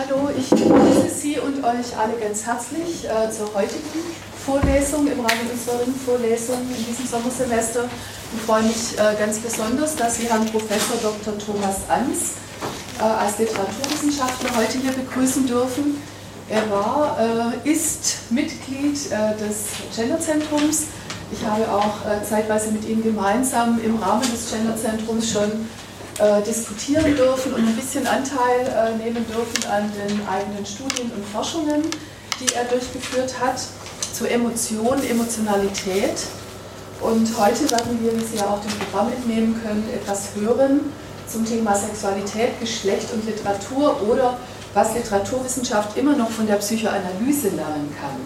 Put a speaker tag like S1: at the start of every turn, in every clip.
S1: Hallo, ich begrüße Sie und euch alle ganz herzlich äh, zur heutigen Vorlesung im Rahmen unserer Ringvorlesung in diesem Sommersemester. Ich freue mich äh, ganz besonders, dass Sie Herrn Professor Dr. Thomas Ans äh, als Literaturwissenschaftler heute hier begrüßen dürfen. Er war, äh, ist Mitglied äh, des Genderzentrums. Ich habe auch äh, zeitweise mit ihm gemeinsam im Rahmen des Genderzentrums schon äh, diskutieren dürfen und ein bisschen Anteil äh, nehmen dürfen an den eigenen Studien und Forschungen, die er durchgeführt hat, zu Emotion, Emotionalität. Und heute werden wir, wie Sie ja auch dem Programm entnehmen können, etwas hören zum Thema Sexualität, Geschlecht und Literatur oder was Literaturwissenschaft immer noch von der Psychoanalyse lernen kann.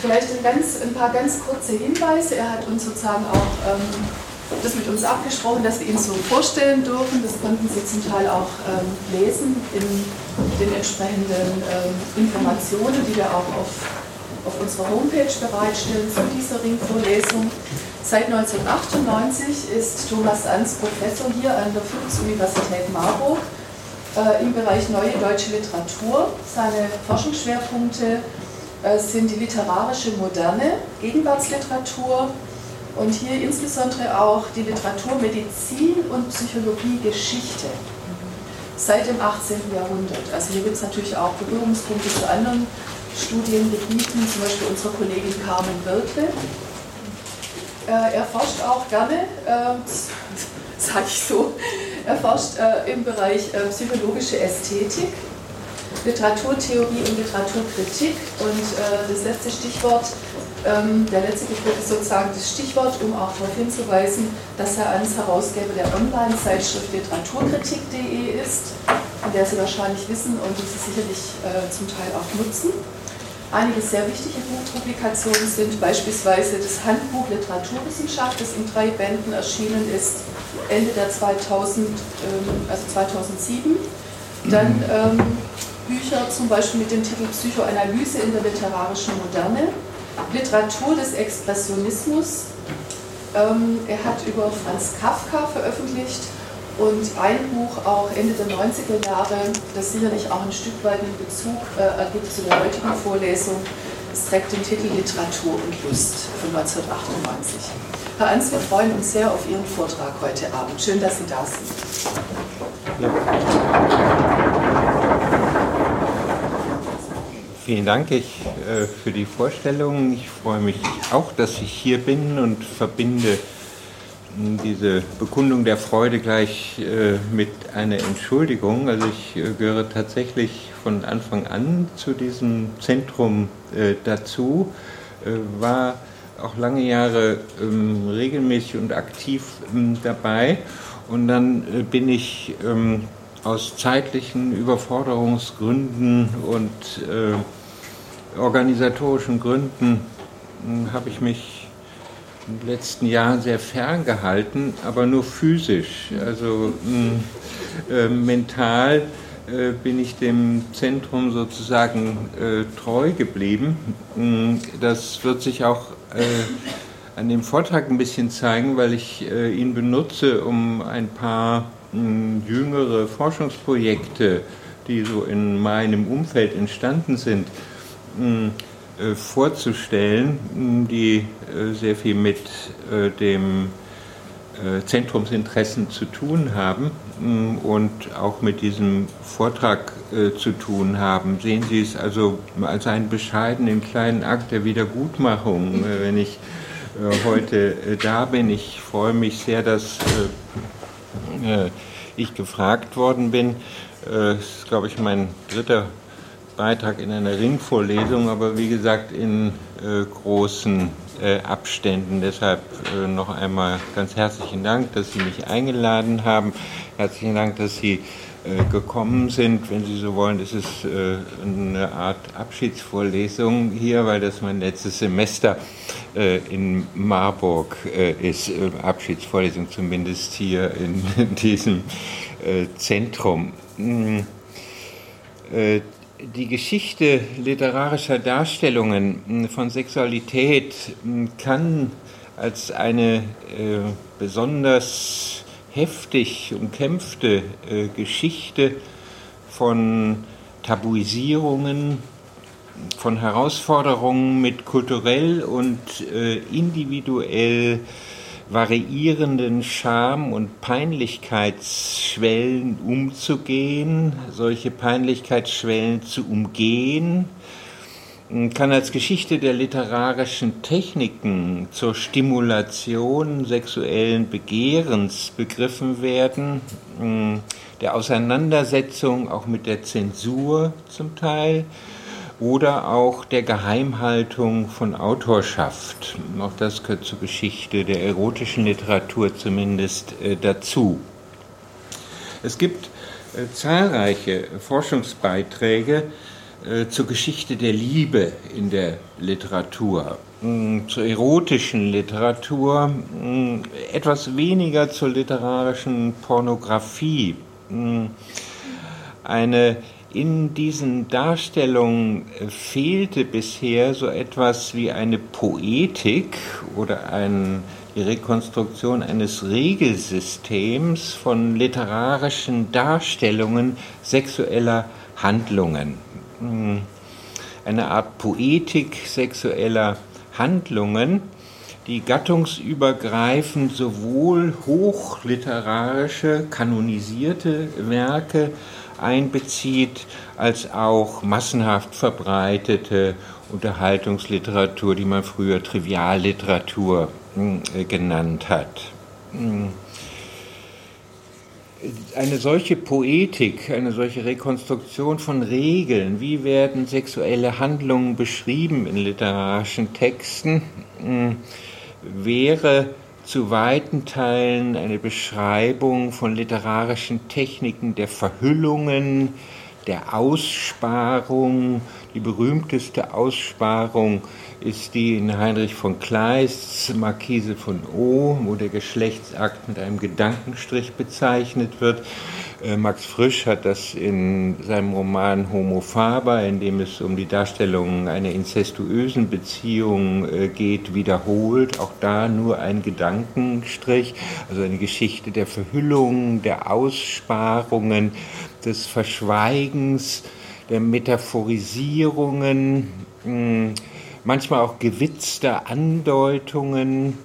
S1: Vielleicht ein, ganz, ein paar ganz kurze Hinweise. Er hat uns sozusagen auch ähm, das mit uns abgesprochen, dass wir ihn so vorstellen dürfen. Das konnten Sie zum Teil auch ähm, lesen in den entsprechenden ähm, Informationen, die wir auch auf, auf unserer Homepage bereitstellen zu dieser Ringvorlesung. Seit 1998 ist Thomas Ans Professor hier an der Philipps-Universität Marburg äh, im Bereich Neue Deutsche Literatur. Seine Forschungsschwerpunkte äh, sind die literarische Moderne, Gegenwartsliteratur, und hier insbesondere auch die Literatur Medizin und Psychologie Geschichte seit dem 18. Jahrhundert. Also hier gibt es natürlich auch Berührungspunkte zu anderen Studiengebieten, zum Beispiel unserer Kollegin Carmen Wirtle. Äh, er forscht auch gerne, äh, sage ich so, er forscht äh, im Bereich äh, psychologische Ästhetik, Literaturtheorie und Literaturkritik. Und äh, das letzte Stichwort ähm, der letzte Begriff ist sozusagen das Stichwort, um auch darauf hinzuweisen, dass Herr Ans Herausgeber der Online-Zeitschrift literaturkritik.de ist, von der Sie wahrscheinlich wissen und die Sie sicherlich äh, zum Teil auch nutzen. Einige sehr wichtige Buchpublikationen sind beispielsweise das Handbuch Literaturwissenschaft, das in drei Bänden erschienen ist, Ende der 2000, ähm, also 2007. Dann ähm, Bücher zum Beispiel mit dem Titel Psychoanalyse in der literarischen Moderne Literatur des Expressionismus. Ähm, er hat über Franz Kafka veröffentlicht und ein Buch auch Ende der 90er Jahre, das sicherlich auch ein Stück weit einen Bezug äh, ergibt zu der heutigen Vorlesung. Es trägt den Titel Literatur und Lust von 1998. Herr Ans, wir freuen uns sehr auf Ihren Vortrag heute Abend. Schön, dass Sie da sind. Ja.
S2: Vielen Dank ich, äh, für die Vorstellung. Ich freue mich auch, dass ich hier bin und verbinde diese Bekundung der Freude gleich äh, mit einer Entschuldigung. Also ich äh, gehöre tatsächlich von Anfang an zu diesem Zentrum äh, dazu, äh, war auch lange Jahre ähm, regelmäßig und aktiv ähm, dabei und dann äh, bin ich ähm, aus zeitlichen Überforderungsgründen und äh, organisatorischen Gründen hm, habe ich mich in den letzten Jahren sehr ferngehalten, aber nur physisch. Also hm, äh, mental äh, bin ich dem Zentrum sozusagen äh, treu geblieben. Hm, das wird sich auch äh, an dem Vortrag ein bisschen zeigen, weil ich äh, ihn benutze, um ein paar jüngere Forschungsprojekte, die so in meinem Umfeld entstanden sind, äh, vorzustellen, die äh, sehr viel mit äh, dem Zentrumsinteressen zu tun haben und auch mit diesem Vortrag zu tun haben. Sehen Sie es also als einen bescheidenen kleinen Akt der Wiedergutmachung, wenn ich heute da bin. Ich freue mich sehr, dass ich gefragt worden bin. Das ist, glaube ich, mein dritter Beitrag in einer Ringvorlesung, aber wie gesagt in äh, großen äh, Abständen. Deshalb äh, noch einmal ganz herzlichen Dank, dass Sie mich eingeladen haben. Herzlichen Dank, dass Sie äh, gekommen sind. Wenn Sie so wollen, ist es äh, eine Art Abschiedsvorlesung hier, weil das mein letztes Semester äh, in Marburg ist. Abschiedsvorlesung zumindest hier in, diesem Zentrum. Hm, die Geschichte literarischer Darstellungen hm, von Sexualität hm, kann als eine äh, besonders heftig umkämpfte äh, Geschichte von Tabuisierungen, von Herausforderungen mit kulturell und äh, individuell variierenden Scham- und Peinlichkeitsschwellen umzugehen, solche Peinlichkeitsschwellen zu umgehen, kann als Geschichte der literarischen Techniken zur Stimulation sexuellen Begehrens begriffen werden, der Auseinandersetzung auch mit der Zensur zum Teil oder auch der Geheimhaltung von Autorschaft. Auch das gehört zur Geschichte der erotischen Literatur zumindest äh, dazu. Es gibt äh, zahlreiche Forschungsbeiträge äh, zur Geschichte der Liebe in der Literatur, mm, zur erotischen Literatur, mm, etwas weniger zur literarischen Pornografie. Mm, eine in diesen Darstellungen äh, fehlte bisher so etwas wie eine Poetik oder ein, die Rekonstruktion eines Regelsystems von literarischen Darstellungen sexueller Handlungen. Eine Art Poetik sexueller Handlungen, die gattungsübergreifend sowohl hochliterarische, kanonisierte Werke einbezieht, als auch massenhaft verbreitete Unterhaltungsliteratur, die man früher Trivialliteratur genannt hat. Eine solche Poetik, eine solche Rekonstruktion von Regeln, wie werden sexuelle Handlungen beschrieben in literarischen Texten, hm, wäre zu weiten Teilen eine Beschreibung von literarischen Techniken der Verhüllungen, der Aussparung. Die berühmteste Aussparung ist die in Heinrich von Kleists Marquise von O, wo der Geschlechtsakt mit einem Gedankenstrich bezeichnet wird. Äh, Max Frisch hat das in seinem Roman Homo Faber, in dem es um die Darstellung einer incestuösen Beziehung äh, geht, wiederholt. Auch da nur ein Gedankenstrich, also eine Geschichte der Verhüllung, der Aussparungen, des Verschweigens, der Metaphorisierungen, hm, manchmal auch gewitzter Andeutungen.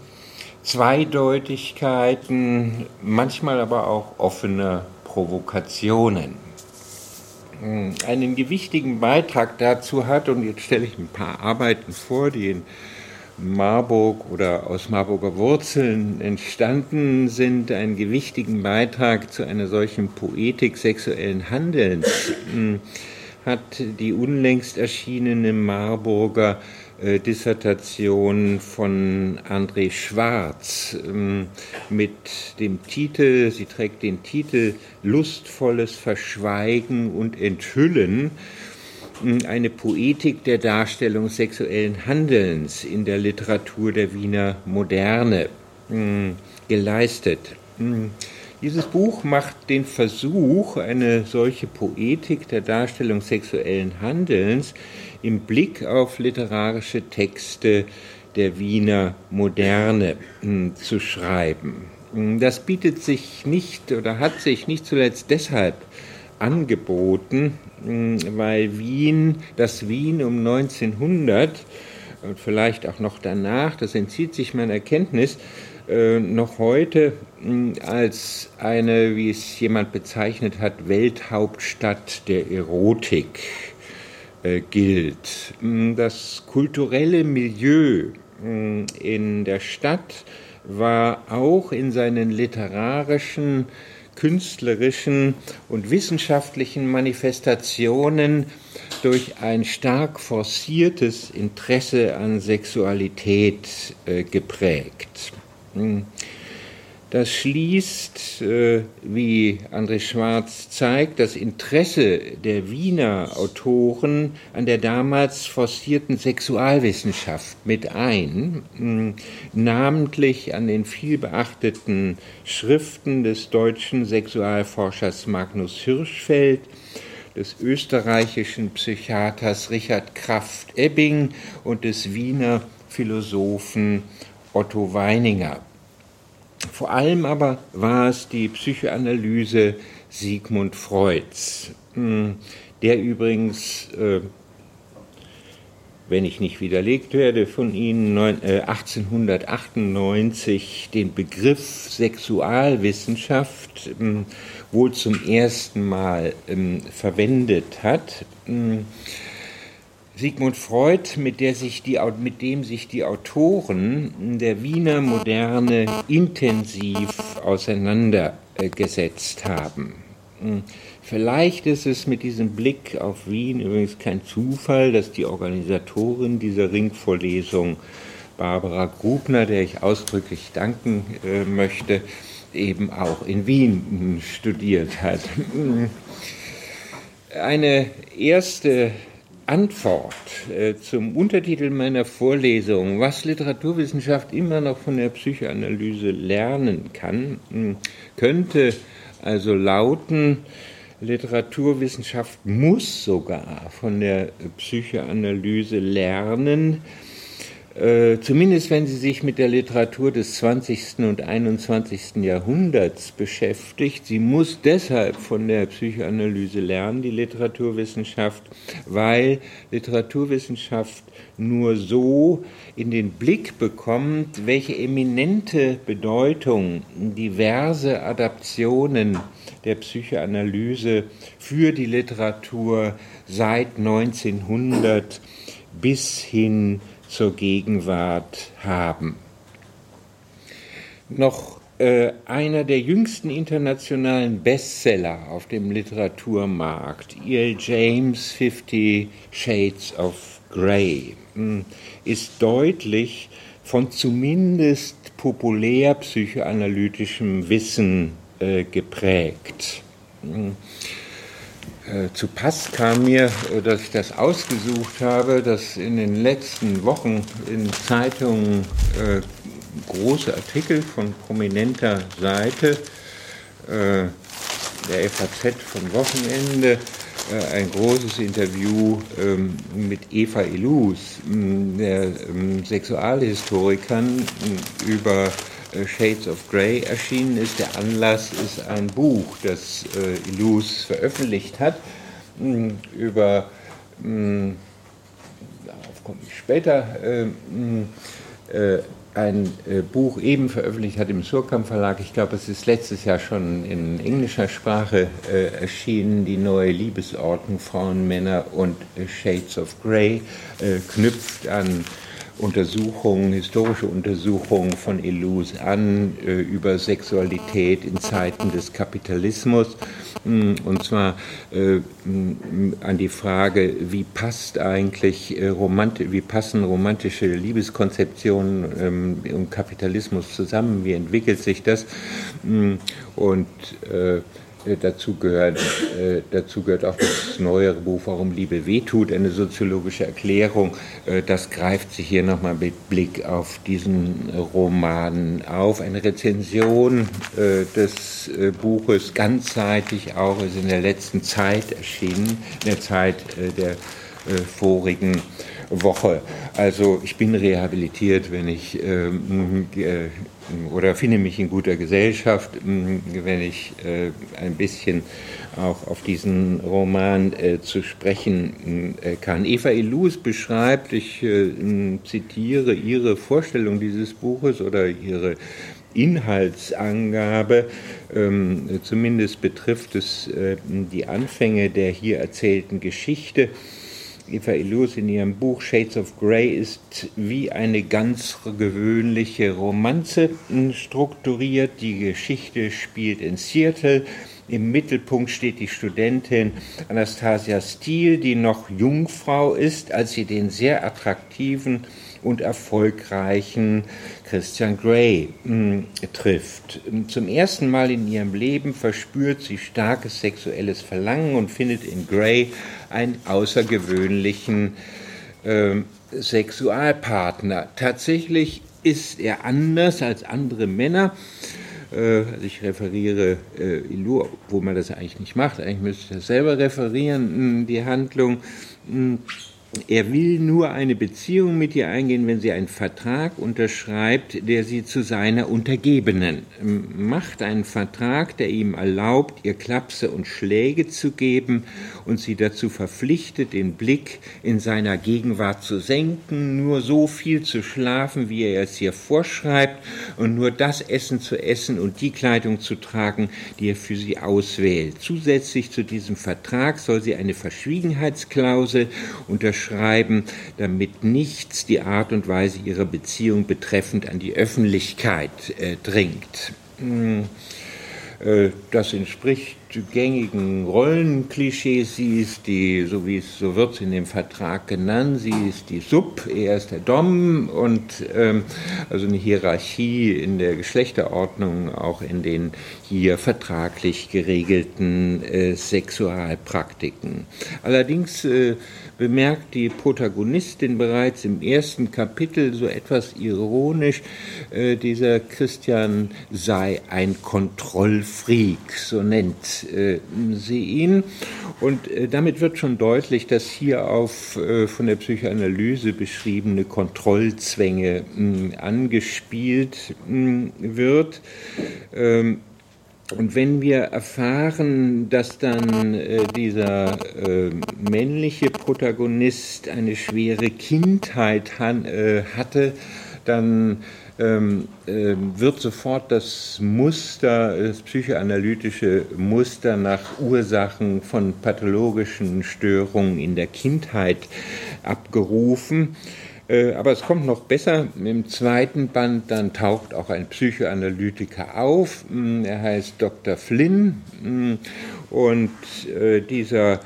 S2: Zweideutigkeiten, manchmal aber auch offene Provokationen. Hm, einen gewichtigen Beitrag dazu hat, und jetzt stelle ich ein paar Arbeiten vor, die in Marburg oder aus Marburger Wurzeln entstanden sind, einen gewichtigen Beitrag zu einer solchen Poetik sexuellen Handelns hm, hat die unlängst erschienene Marburger Dissertation von André Schwarz ähm, mit dem Titel, sie trägt den Titel Lustvolles Verschweigen und Enthüllen, ähm, eine Poetik der Darstellung sexuellen Handelns in der Literatur der Wiener Moderne ähm, geleistet. Dieses Buch macht den Versuch, eine solche Poetik der Darstellung sexuellen Handelns im Blick auf literarische Texte der Wiener Moderne hm, zu schreiben. Hm, das bietet sich nicht oder hat sich nicht zuletzt deshalb angeboten, hm, weil Wien, das Wien um 1900 und vielleicht auch noch danach, das entzieht sich meiner Kenntnis, äh, noch heute als eine, wie es jemand bezeichnet hat, Welthauptstadt der Erotik gilt. Mm, das kulturelle Milieu mm, in der Stadt war auch in seinen literarischen, künstlerischen und wissenschaftlichen Manifestationen durch ein stark forciertes Interesse an Sexualität äh, geprägt. Das schließt, äh, wie André Schwarz zeigt, das Interesse der Wiener Autoren an der damals forcierten Sexualwissenschaft mit ein, hm, namentlich an den vielbeachteten Schriften des deutschen Sexualforschers Magnus Hirschfeld, des österreichischen Psychiaters Richard Kraft-Ebbing und des Wiener Philosophen Otto Weininger. Vor allem aber war es die Psychoanalyse Sigmund Freuds, hm, der übrigens, äh, wenn ich nicht widerlegt werde, von Ihnen 1898 den Begriff Sexualwissenschaft ähm, wohl zum ersten Mal ähm, verwendet hat. Sigmund Freud, mit, die, mit, dem sich die Autoren der Wiener Moderne intensiv auseinandergesetzt haben. Hm, vielleicht ist es mit diesem Blick auf Wien übrigens kein Zufall, dass die Organisatorin dieser Ringvorlesung, Barbara Grubner, der ich ausdrücklich danken äh, möchte, eben auch in Wien hm, studiert hat. Hm, eine erste Antwort äh, zum Untertitel meiner Vorlesung, was Literaturwissenschaft immer noch von der Psychoanalyse lernen kann, hm, könnte also lauten, Literaturwissenschaft muss sogar von der Psychoanalyse lernen, äh, zumindest wenn sie sich mit der Literatur des 20. und 21. Jahrhunderts beschäftigt. Sie muss deshalb von der Psychoanalyse lernen, die Literaturwissenschaft, weil Literaturwissenschaft nur so in den Blick bekommt, welche eminente Bedeutung diverse Adaptionen der Psychoanalyse für die Literatur seit 1900 bis hin zur Gegenwart haben. Noch äh, einer der jüngsten internationalen Bestseller auf dem Literaturmarkt, E.L. James 50 Shades of Grey, hm, ist deutlich von zumindest populär psychoanalytischem Wissen äh, geprägt. Äh, zu Pass kam mir, äh, dass ich das ausgesucht habe, dass in den letzten Wochen in Zeitungen äh, große Artikel von prominenter Seite äh, der FAZ vom Wochenende, äh, ein großes Interview ähm, mit Eva Ilus, der ähm, Sexualhistorikerin, über Shades of Grey erschienen ist. Der Anlass ist ein Buch, das äh, Ilus veröffentlicht hat, mh, über, mh, darauf komme ich später, äh, mh, äh, ein äh, Buch eben veröffentlicht hat im Surkamp Verlag. Ich glaube, es ist letztes Jahr schon in englischer Sprache äh, erschienen. Die neue Liebesordnung Frauen, Männer und Shades of Grey knüpft an Untersuchungen, historische Untersuchungen von Illus an äh, über Sexualität in Zeiten des Kapitalismus. Mm, und zwar äh, mm, an die Frage, wie passt eigentlich äh, romanti wie passen romantische Liebeskonzeptionen ähm, und Kapitalismus zusammen? Wie entwickelt sich das? Mm, und äh, dazu gehört, äh, dazu gehört auch das neuere Buch Warum Liebe wehtut, eine soziologische Erklärung. Äh, das greift sich hier nochmal mit Blick auf diesen Roman auf. Eine Rezension des Buches ganzseitig auch ist in der letzten Zeit erschienen, in der Zeit der vorigen Woche. Also ich bin rehabilitiert, wenn ich ähm, äh, oder finde mich in guter Gesellschaft, wenn ich äh, ein bisschen auch auf diesen Roman äh, zu sprechen äh, kann. Eva Illus beschreibt, ich äh, zitiere ihre Vorstellung dieses Buches oder ihre Inhaltsangabe, ähm, zumindest betrifft es äh, die Anfänge der hier erzählten Geschichte. Eva Illus in ihrem Buch Shades of Grey ist wie eine ganz gewöhnliche Romanze strukturiert. Die Geschichte spielt in Seattle. Im Mittelpunkt steht die Studentin Anastasia Steele, die noch Jungfrau ist, als sie den sehr attraktiven und erfolgreichen Christian Grey mh, trifft. Zum ersten Mal in ihrem Leben verspürt sie starkes sexuelles Verlangen und findet in Grey einen außergewöhnlichen äh, Sexualpartner. Tatsächlich ist er anders als andere Männer. Äh, also ich referiere äh, Ilu, wo man das eigentlich nicht macht. Eigentlich müsste ich das selber referieren, die Handlung. Er will nur eine Beziehung mit ihr eingehen, wenn sie einen Vertrag unterschreibt, der sie zu seiner Untergebenen macht. Einen Vertrag, der ihm erlaubt, ihr Klapse und Schläge zu geben und sie dazu verpflichtet, den Blick in seiner Gegenwart zu senken, nur so viel zu schlafen, wie er es ihr vorschreibt und nur das Essen zu essen und die Kleidung zu tragen, die er für sie auswählt. Zusätzlich zu diesem Vertrag soll sie eine Verschwiegenheitsklausel unterschreiben schreiben, damit nichts die Art und Weise ihrer Beziehung betreffend an die Öffentlichkeit äh, dringt. Hm. Äh, das entspricht gängigen Rollenklischees. Sie ist die, so wie es so wird in dem Vertrag genannt, sie ist die Sub, er ist der Dom und ähm, also eine Hierarchie in der Geschlechterordnung, auch in den hier vertraglich geregelten äh, Sexualpraktiken. Allerdings äh, bemerkt die Protagonistin bereits im ersten Kapitel so etwas ironisch, äh, dieser Christian sei ein Kontrollfreak, so nennt ihn. Und äh, damit wird schon deutlich, dass hier auf äh, von der Psychoanalyse beschriebene Kontrollzwänge mh, angespielt mh, wird. Ähm, und wenn wir erfahren, dass dann äh, dieser äh, männliche Protagonist eine schwere Kindheit han, äh, hatte, dann ähm, äh, wird sofort das Muster, das psychoanalytische Muster nach Ursachen von pathologischen Störungen in der Kindheit abgerufen. Äh, aber es kommt noch besser. Im zweiten Band dann taucht auch ein Psychoanalytiker auf. Mm, er heißt Dr. Flynn. Mm, und äh, dieser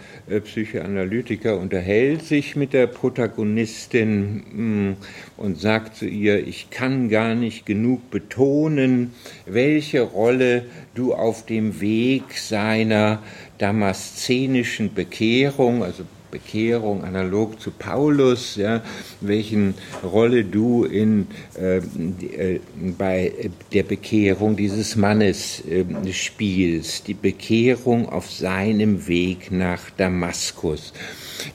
S2: Psychoanalytiker unterhält sich mit der Protagonistin mm, und sagt zu ihr, ich kann gar nicht genug betonen, welche Rolle du auf dem Weg seiner damaszenischen Bekehrung, also Bekehrung, analog zu Paulus, ja, welchen Rolle du in, äh, äh, bei der Bekehrung dieses Mannes äh, spielst, die Bekehrung auf seinem Weg nach Damaskus.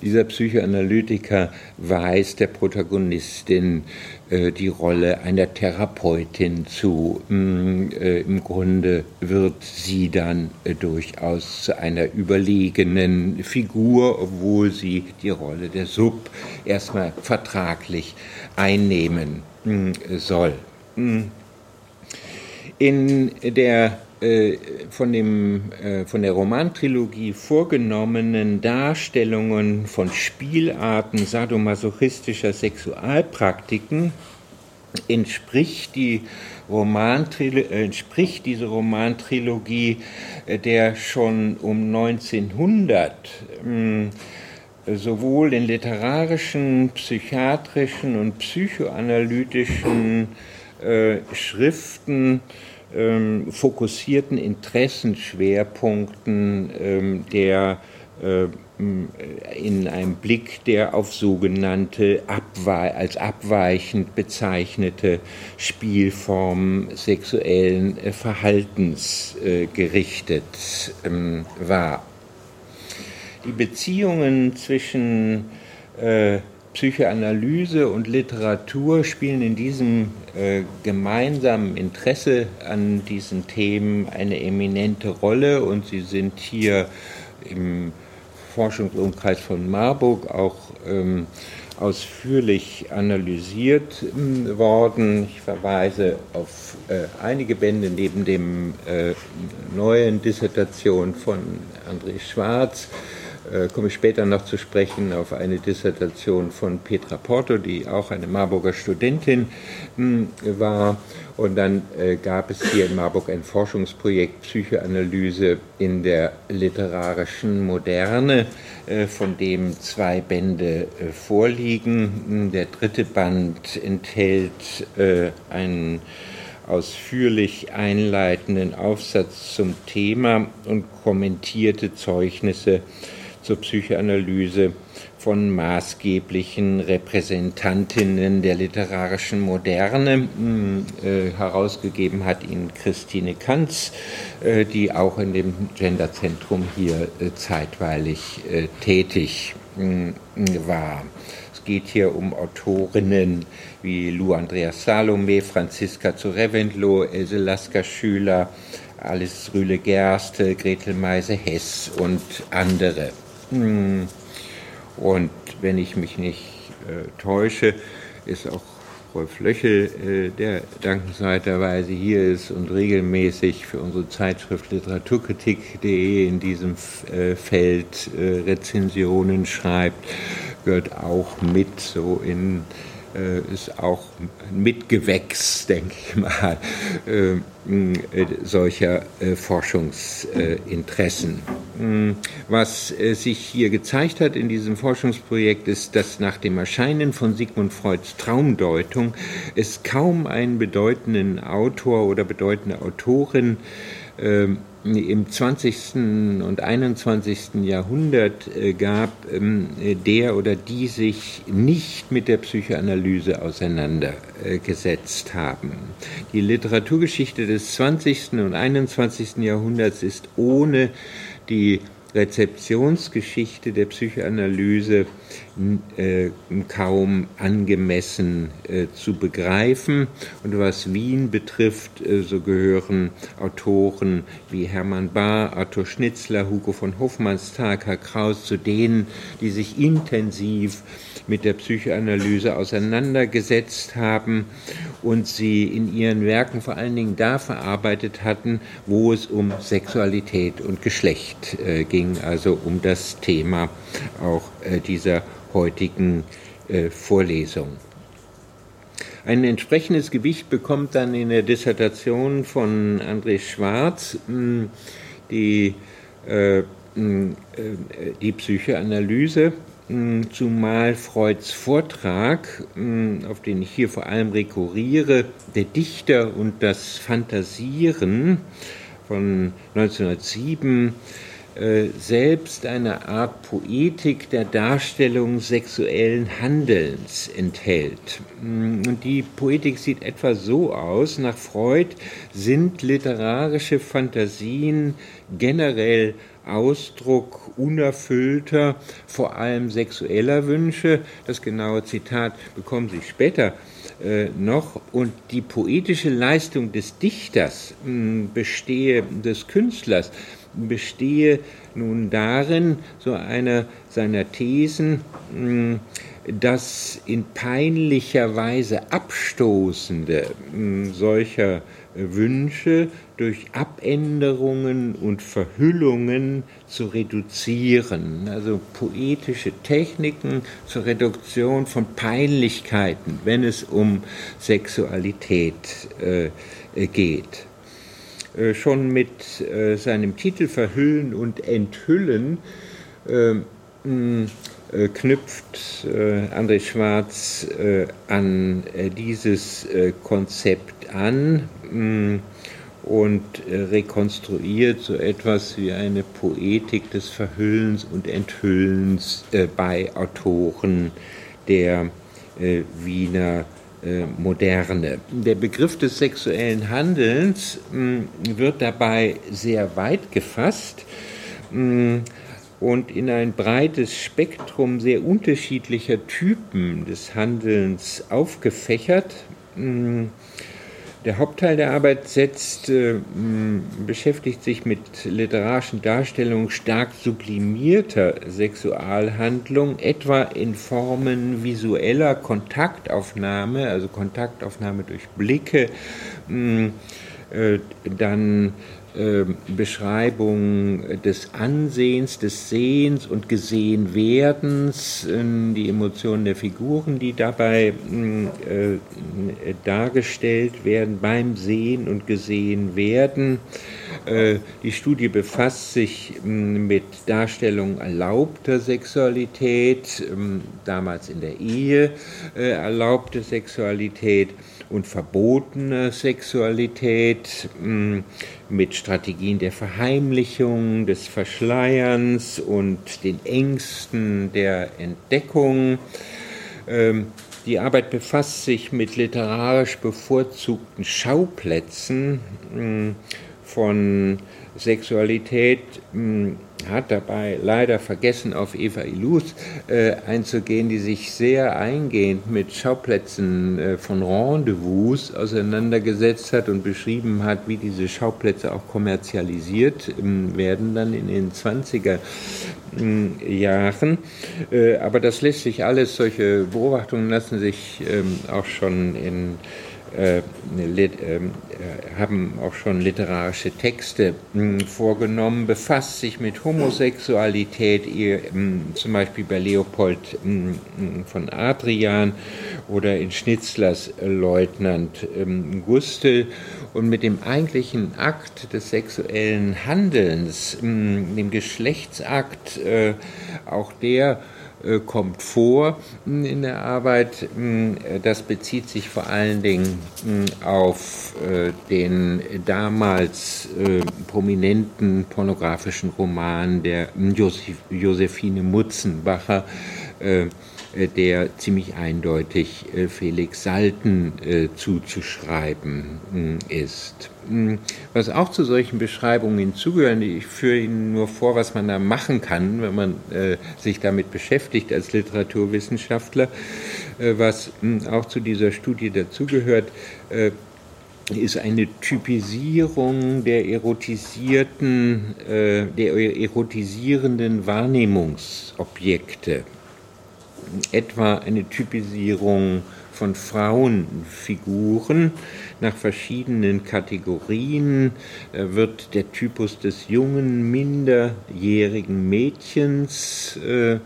S2: Dieser Psychoanalytiker weiß der Protagonistin äh, die Rolle einer Therapeutin zu. Mm, äh, Im Grunde wird sie dann äh, durchaus zu einer überlegenen Figur, obwohl sie die Rolle der Sub erstmal vertraglich einnehmen mm, soll. Mm. In der äh, von, dem, äh, von der Romantrilogie vorgenommenen Darstellungen von Spielarten sadomasochistischer Sexualpraktiken entspricht, die entspricht diese Romantrilogie der schon um 1900 mh, sowohl in literarischen, psychiatrischen und psychoanalytischen äh, Schriften ähm, fokussierten Interessenschwerpunkten ähm, der äh, in einem Blick, der auf sogenannte Abwe als abweichend bezeichnete Spielformen sexuellen äh, Verhaltens äh, gerichtet ähm, war. Die Beziehungen zwischen äh, Psychoanalyse und Literatur spielen in diesem äh, gemeinsamen Interesse an diesen Themen eine eminente Rolle und sie sind hier im Forschungsumkreis von Marburg auch ähm, ausführlich analysiert äh, worden. Ich verweise auf äh, einige Bände neben dem äh, neuen Dissertation von André Schwarz äh, komme ich später noch zu sprechen auf eine Dissertation von Petra Porto, die auch eine Marburger Studentin hm, war. Und dann äh, gab es hier in Marburg ein Forschungsprojekt Psychoanalyse in der literarischen Moderne, äh, von dem zwei Bände vorliegen. Hm, der dritte Band enthält einen ausführlich einleitenden Aufsatz zum Thema und kommentierte Zeugnisse zur Psychoanalyse von maßgeblichen Repräsentantinnen der literarischen Moderne. Hm, äh, herausgegeben hat ihn Christine Kanz, äh, die auch in dem Genderzentrum hier äh, zeitweilig äh, tätig war. Es geht hier um Autorinnen wie Lou Andrea Salome, Franziska zu Reventlow, Else Lasker-Schüler, Alice Rühle-Gerste, Gretel Meise-Hess und andere. Und wenn ich mich nicht äh, täusche, ist auch Rolf Löchel, äh, der dankenswerterweise hier ist und regelmäßig für unsere Zeitschrift literaturkritik.de in diesem äh, Feld äh, Rezensionen schreibt, gehört auch mit so in ist auch ein Mitgewächs, denke ich mal, äh, äh, solcher Forschungsinteressen. Was sich hier gezeigt hat in diesem Forschungsprojekt ist, dass nach dem Erscheinen von Sigmund Freuds Traumdeutung es kaum einen bedeutenden Autor oder bedeutende Autorin im 20. und 21. Jahrhundert äh, gab, ähm, der oder die sich nicht mit der Psychoanalyse auseinandergesetzt haben. Die Literaturgeschichte des 20. und 21. Jahrhunderts ist ohne die Rezeptionsgeschichte der Psychoanalyse äh, kaum angemessen äh, zu begreifen. Und was Wien betrifft, äh, so gehören Autoren wie Hermann Bahr, Arthur Schnitzler, Hugo von Hofmannsthal, Herr Kraus zu denen, die sich intensiv mit der Psychoanalyse auseinandergesetzt haben und sie in ihren Werken vor allen Dingen da verarbeitet hatten, wo es um Sexualität und Geschlecht äh, ging, also um das Thema auch äh, dieser heutigen äh, Vorlesung. Ein entsprechendes Gewicht bekommt dann in der Dissertation von André Schwarz hm, die, äh, hm, äh, die Psychoanalyse zumal Freuds Vortrag, hm, auf den ich hier vor allem rekurriere, der Dichter und das Fantasieren von 1907, äh, selbst eine Art Poetik der Darstellung sexuellen Handelns enthält. Hm, und die Poetik sieht etwa so aus, nach Freud sind literarische Fantasien generell Ausdruck unerfüllter, vor allem sexueller Wünsche. Das genaue Zitat bekommen Sie später äh, noch. Und die poetische Leistung des Dichters mh, bestehe, des Künstlers, bestehe nun darin, so einer seiner Thesen, mh, das in peinlicher Weise Abstoßende mh, solcher Wünsche durch Abänderungen und Verhüllungen zu reduzieren, also poetische Techniken zur Reduktion von Peinlichkeiten, wenn es um Sexualität äh, geht. Äh, schon mit äh, seinem Titel Verhüllen und Enthüllen äh, äh, knüpft äh, André Schwarz äh, an dieses Konzept an mm, und rekonstruiert so etwas wie eine Poetik des Verhüllens und Enthüllens bei Autoren der Wiener Moderne. Der Begriff des sexuellen Handelns mm, wird dabei sehr weit gefasst. Mm, und in ein breites Spektrum sehr unterschiedlicher Typen des Handelns aufgefächert. Mm, der Hauptteil der Arbeit setzt, äh, mm, beschäftigt sich mit literarischen Darstellungen stark sublimierter Sexualhandlung, etwa in Formen visueller Kontaktaufnahme, also Kontaktaufnahme durch Blicke, mm, äh, dann Beschreibung des Ansehens, des Sehens und Gesehenwerdens, ähm, die Emotionen der Figuren, die dabei mm, äh, dargestellt werden beim Sehen und Gesehenwerden. Äh, die Studie befasst sich mm, mit Darstellung erlaubter Sexualität, ähm, damals in der Ehe äh, erlaubte Sexualität und verbotene Sexualität mm, mit Strategien der Verheimlichung, des Verschleierns und den Ängsten der Entdeckung. Ähm, die Arbeit befasst sich mit literarisch bevorzugten Schauplätzen mm, von Sexualität mm, hat dabei leider vergessen, auf Eva Illouz äh, einzugehen, die sich sehr eingehend mit Schauplätzen äh, von Rendezvous auseinandergesetzt hat und beschrieben hat, wie diese Schauplätze auch kommerzialisiert ähm, werden dann in den 20er äh, Jahren. Aber das lässt sich alles, solche Beobachtungen lassen sich ähm, auch schon in haben auch schon literarische Texte hm, vorgenommen, befasst sich mit Homosexualität, hm, zum Beispiel bei Leopold hm, von Adrian oder in Schnitzlers Leutnant Gustel und mit dem eigentlichen Akt des sexuellen Handelns, dem Geschlechtsakt, äh, auch der äh, kommt vor in der Arbeit. Das bezieht sich vor allen Dingen auf äh, den damals äh, prominenten pornografischen Roman der Josephine Mutzenbacher äh, der ziemlich eindeutig äh, Felix Salten äh, zuzuschreiben ist. Hm, was auch zu solchen Beschreibungen hinzugehört, ich führe Ihnen nur vor, was man da machen kann, wenn man sich damit beschäftigt als Literaturwissenschaftler. Was hm, auch zu dieser Studie dazugehört, ist eine Typisierung der erotisierten, der erotisierenden Wahrnehmungsobjekte etwa eine Typisierung von Frauenfiguren. Nach verschiedenen Kategorien äh, wird der Typus des jungen, minderjährigen Mädchens äh,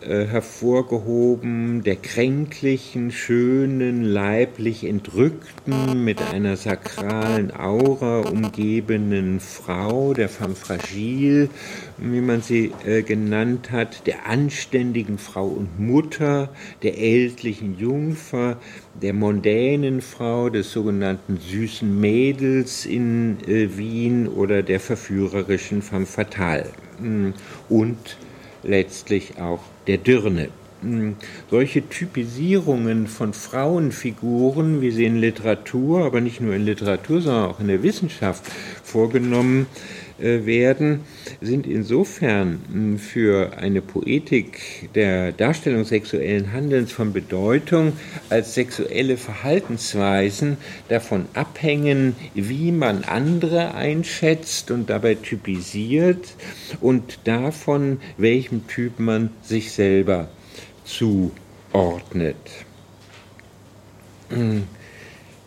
S2: äh, hervorgehoben, der kränklichen, schönen, leiblich entrückten, mit einer sakralen Aura umgebenen Frau, der femme fragile, wie man sie äh, genannt hat, der anständigen Frau und Mutter, der ältlichen Jungfer, der mondänen Frau, des sogenannten süßen Mädels in äh, Wien oder der verführerischen femme fatale. Und letztlich auch der Dirne. Hm, solche Typisierungen von Frauenfiguren, wie sie in Literatur, aber nicht nur in Literatur, sondern auch in der Wissenschaft vorgenommen werden, sind insofern hm, für eine Poetik der Darstellung sexuellen Handelns von Bedeutung, als sexuelle Verhaltensweisen davon abhängen, wie man andere einschätzt und dabei typisiert und davon, welchem Typ man sich selber zuordnet.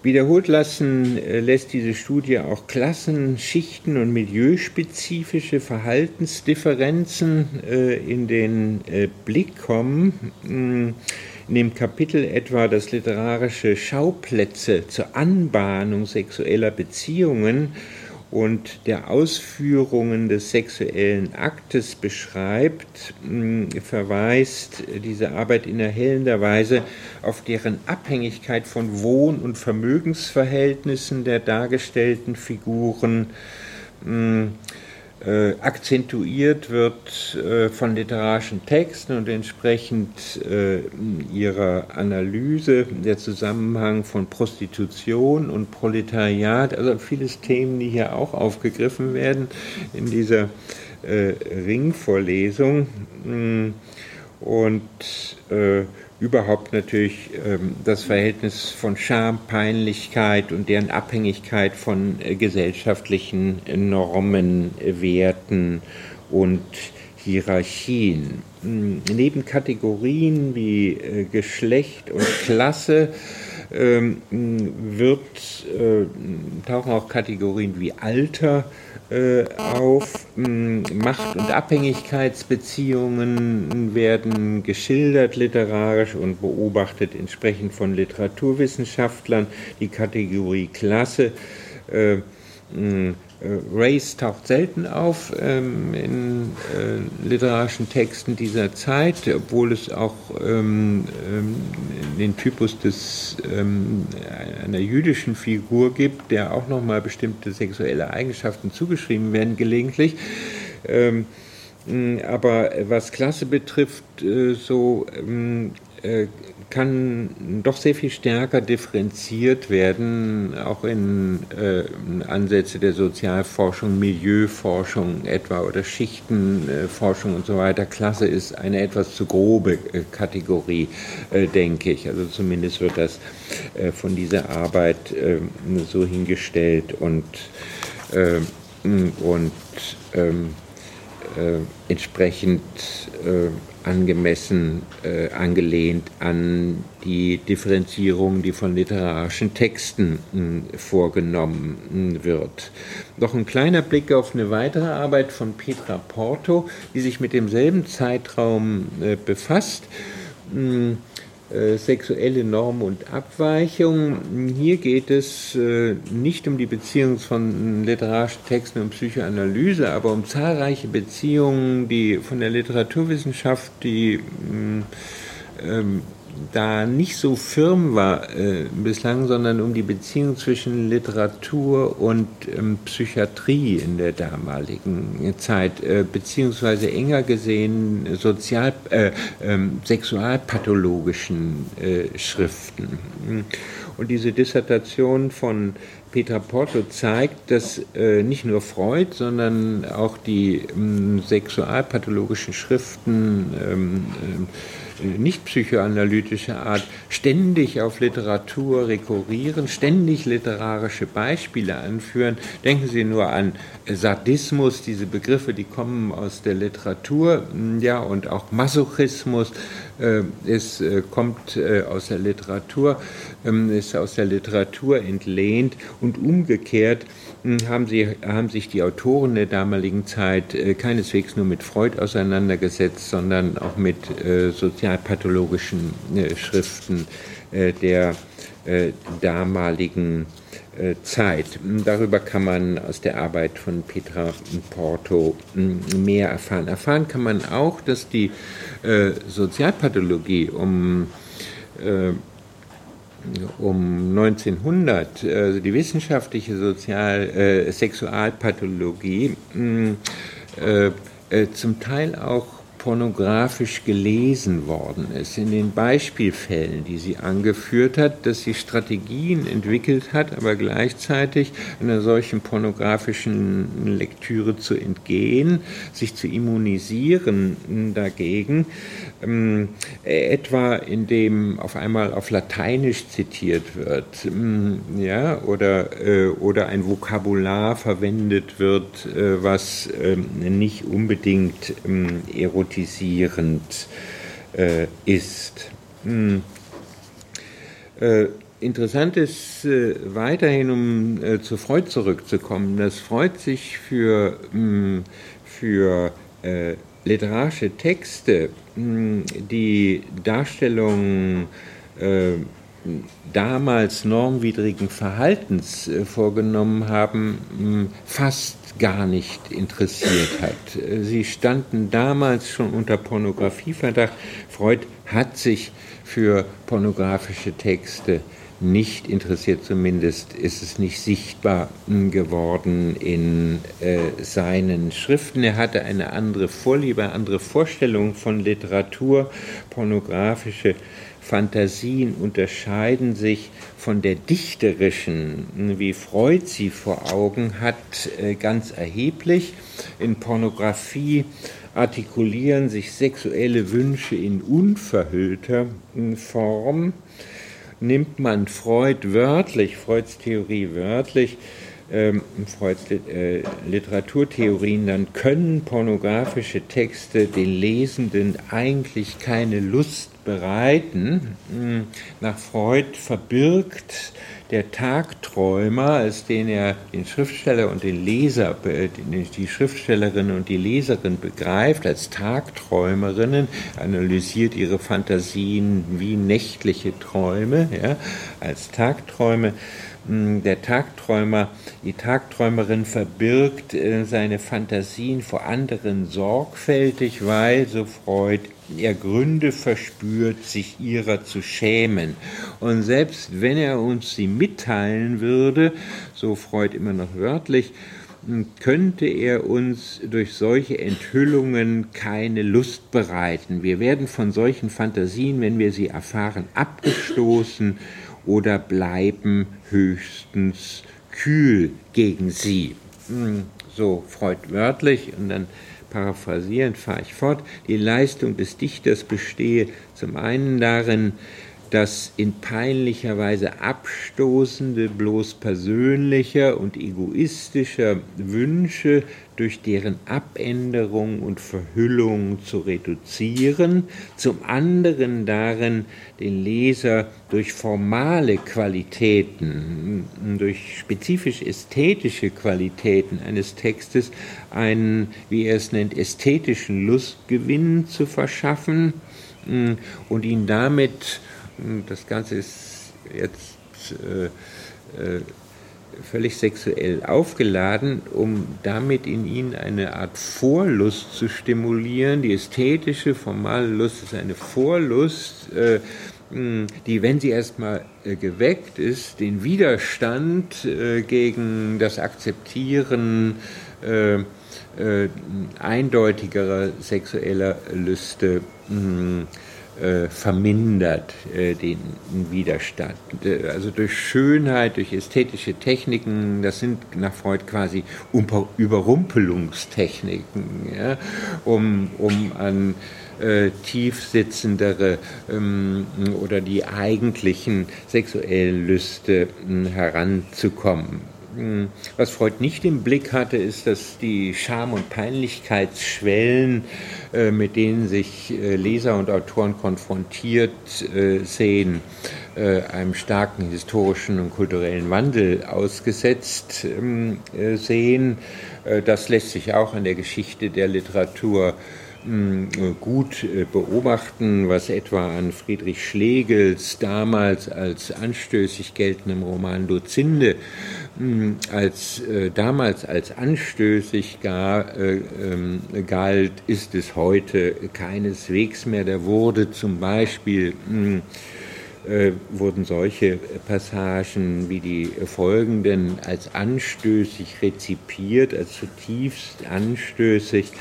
S2: Wiederholt lassen äh, lässt diese Studie auch Klassen-, Schichten- und milieuspezifische Verhaltensdifferenzen äh, in den äh, Blick kommen. Hm, in dem Kapitel etwa das literarische Schauplätze zur Anbahnung sexueller Beziehungen und der Ausführungen des sexuellen Aktes beschreibt, verweist diese Arbeit in erhellender Weise auf deren Abhängigkeit von Wohn- und Vermögensverhältnissen der dargestellten Figuren. Äh, akzentuiert wird äh, von literarischen Texten und entsprechend äh, ihrer Analyse der Zusammenhang von Prostitution und Proletariat, also vieles Themen, die hier auch aufgegriffen werden in dieser äh, Ringvorlesung. Mm, und äh, überhaupt natürlich ähm, das Verhältnis von Scham, Peinlichkeit und deren Abhängigkeit von äh, gesellschaftlichen Normen, Werten und Hierarchien. Hm, neben Kategorien wie äh, Geschlecht und Klasse ähm, wird, äh, tauchen auch Kategorien wie Alter äh, auf. Macht- und Abhängigkeitsbeziehungen werden geschildert literarisch und beobachtet entsprechend von Literaturwissenschaftlern. Die Kategorie Klasse äh, äh, Race taucht selten auf ähm, in äh, literarischen Texten dieser Zeit, obwohl es auch ähm, ähm, den Typus des, ähm, einer jüdischen Figur gibt, der auch nochmal bestimmte sexuelle Eigenschaften zugeschrieben werden gelegentlich. Ähm, aber was Klasse betrifft, äh, so ähm, äh, kann doch sehr viel stärker differenziert werden, auch in äh, Ansätze der Sozialforschung, Milieuforschung etwa oder Schichtenforschung und so weiter. Klasse ist eine etwas zu grobe äh, Kategorie, äh, denke ich. Also zumindest wird das äh, von dieser Arbeit äh, so hingestellt und, und ähm, entsprechend angemessen äh, angelehnt an die Differenzierung, die von literarischen Texten mh, vorgenommen mh, wird. Noch ein kleiner Blick auf eine weitere Arbeit von Petra Porto, die sich mit demselben Zeitraum äh, befasst. Mh, äh, sexuelle Norm und Abweichung. Hier geht es äh, nicht um die Beziehung von literarischen Texten und Psychoanalyse, aber um zahlreiche Beziehungen, die von der Literaturwissenschaft, die mm, ähm, da nicht so firm war äh, bislang, sondern um die Beziehung zwischen Literatur und ähm, Psychiatrie in der damaligen Zeit, äh, beziehungsweise enger gesehen sozial, äh, ähm, sexualpathologischen äh, Schriften. Und diese Dissertation von Peter Porto zeigt, dass äh, nicht nur Freud, sondern auch die ähm, sexualpathologischen Schriften ähm, ähm nicht psychoanalytischer Art ständig auf Literatur rekurrieren, ständig literarische Beispiele anführen. Denken Sie nur an Sadismus, diese Begriffe, die kommen aus der Literatur, ja, und auch Masochismus, äh, es äh, kommt äh, aus der Literatur, ähm, ist aus der Literatur entlehnt und umgekehrt hm, haben, sie, haben sich die Autoren der damaligen Zeit keineswegs nur mit Freud auseinandergesetzt, sondern auch mit sozialpathologischen Schriften der damaligen Zeit. Darüber kann man aus der Arbeit von Petra Porto hm, mehr erfahren. Erfahren kann man auch, dass die äh, Sozialpathologie um äh, um 1900, also die wissenschaftliche Sozial äh, Sexualpathologie, hm, äh, äh, zum Teil auch pornografisch gelesen worden ist, in den Beispielfällen, die sie angeführt hat, dass sie Strategien entwickelt hat, aber gleichzeitig einer solchen pornografischen Lektüre zu entgehen, sich zu immunisieren dagegen, ähm, etwa indem auf einmal auf Lateinisch zitiert wird, ähm, ja, oder, äh, oder ein Vokabular verwendet wird, äh, was äh, nicht unbedingt ähm, erotisierend äh, ist. Hm. Äh, interessant ist äh, weiterhin, um zu Freud zurückzukommen, dass Freud sich für, hm, für literarische Texte hm, die Darstellung äh, damals normwidrigen Verhaltens äh, vorgenommen haben, hm, fast gar nicht interessiert hat. Sie standen damals schon unter Pornografieverdacht. Freud hat sich für pornografische Texte nicht interessiert, zumindest ist es nicht sichtbar geworden in äh, seinen Schriften. Er hatte eine andere Vorliebe, andere Vorstellung von Literatur. Pornografische Fantasien unterscheiden sich von der dichterischen, wie Freud sie vor Augen hat, äh, ganz erheblich. In Pornografie artikulieren sich sexuelle Wünsche in unverhüllter Form nimmt man Freud wörtlich, Freuds Theorie wörtlich, Freuds äh, Literaturtheorien, dann können pornografische Texte den Lesenden eigentlich keine Lust bereiten. Hm, nach Freud verbirgt der Tagträumer, als den er den Schriftsteller und den Leser, die Schriftstellerin und die Leserin begreift, als Tagträumerinnen, analysiert ihre Fantasien wie nächtliche Träume, ja, als Tagträume. Hm, der Tagträumer, die Tagträumerin verbirgt äh, seine Fantasien vor anderen sorgfältig, weil, so Freud, er Gründe verspürt, sich ihrer zu schämen. Und selbst wenn er uns sie mitteilen würde, so Freud immer noch wörtlich, könnte er uns durch solche Enthüllungen keine Lust bereiten. Wir werden von solchen Fantasien, wenn wir sie erfahren, abgestoßen oder bleiben höchstens kühl gegen sie. Hm, so Freud wörtlich und dann paraphrasierend fahre ich fort. Die Leistung des Dichters bestehe zum einen darin, das in peinlicher Weise abstoßende bloß persönlicher und egoistischer Wünsche durch deren Abänderung und Verhüllung zu reduzieren, zum anderen darin, den Leser durch formale Qualitäten, durch spezifisch ästhetische Qualitäten eines Textes einen, wie er es nennt, ästhetischen Lustgewinn zu verschaffen mm, und ihn damit das Ganze ist jetzt äh, äh, völlig sexuell aufgeladen, um damit in ihnen eine Art Vorlust zu stimulieren. Die ästhetische, formale Lust ist eine Vorlust, äh, die, wenn sie erstmal äh, geweckt ist, den Widerstand äh, gegen das Akzeptieren äh, eindeutigerer sexueller Lüste äh, vermindert äh, den Widerstand. Äh, also durch Schönheit, durch ästhetische Techniken, das sind nach Freud quasi Überrumpelungstechniken, ja, um, um an äh, tiefsitzendere ähm, oder die eigentlichen sexuellen Lüste äh, heranzukommen. Hm, was Freud nicht im Blick hatte, ist, dass die Scham- und Peinlichkeitsschwellen, äh, mit denen sich äh, Leser und Autoren konfrontiert äh, sehen, einem starken historischen und kulturellen Wandel ausgesetzt ähm, sehen. Das lässt sich auch an der Geschichte der Literatur gut beobachten, was etwa an Friedrich Schlegels damals als anstößig geltendem Roman Dozinde hm, als äh, damals als anstößig gar, äh, ähm, galt, ist es heute keineswegs mehr. Da wurde zum Beispiel mh, hm, äh, wurden solche Passagen wie die folgenden als anstößig rezipiert, als zutiefst anstößig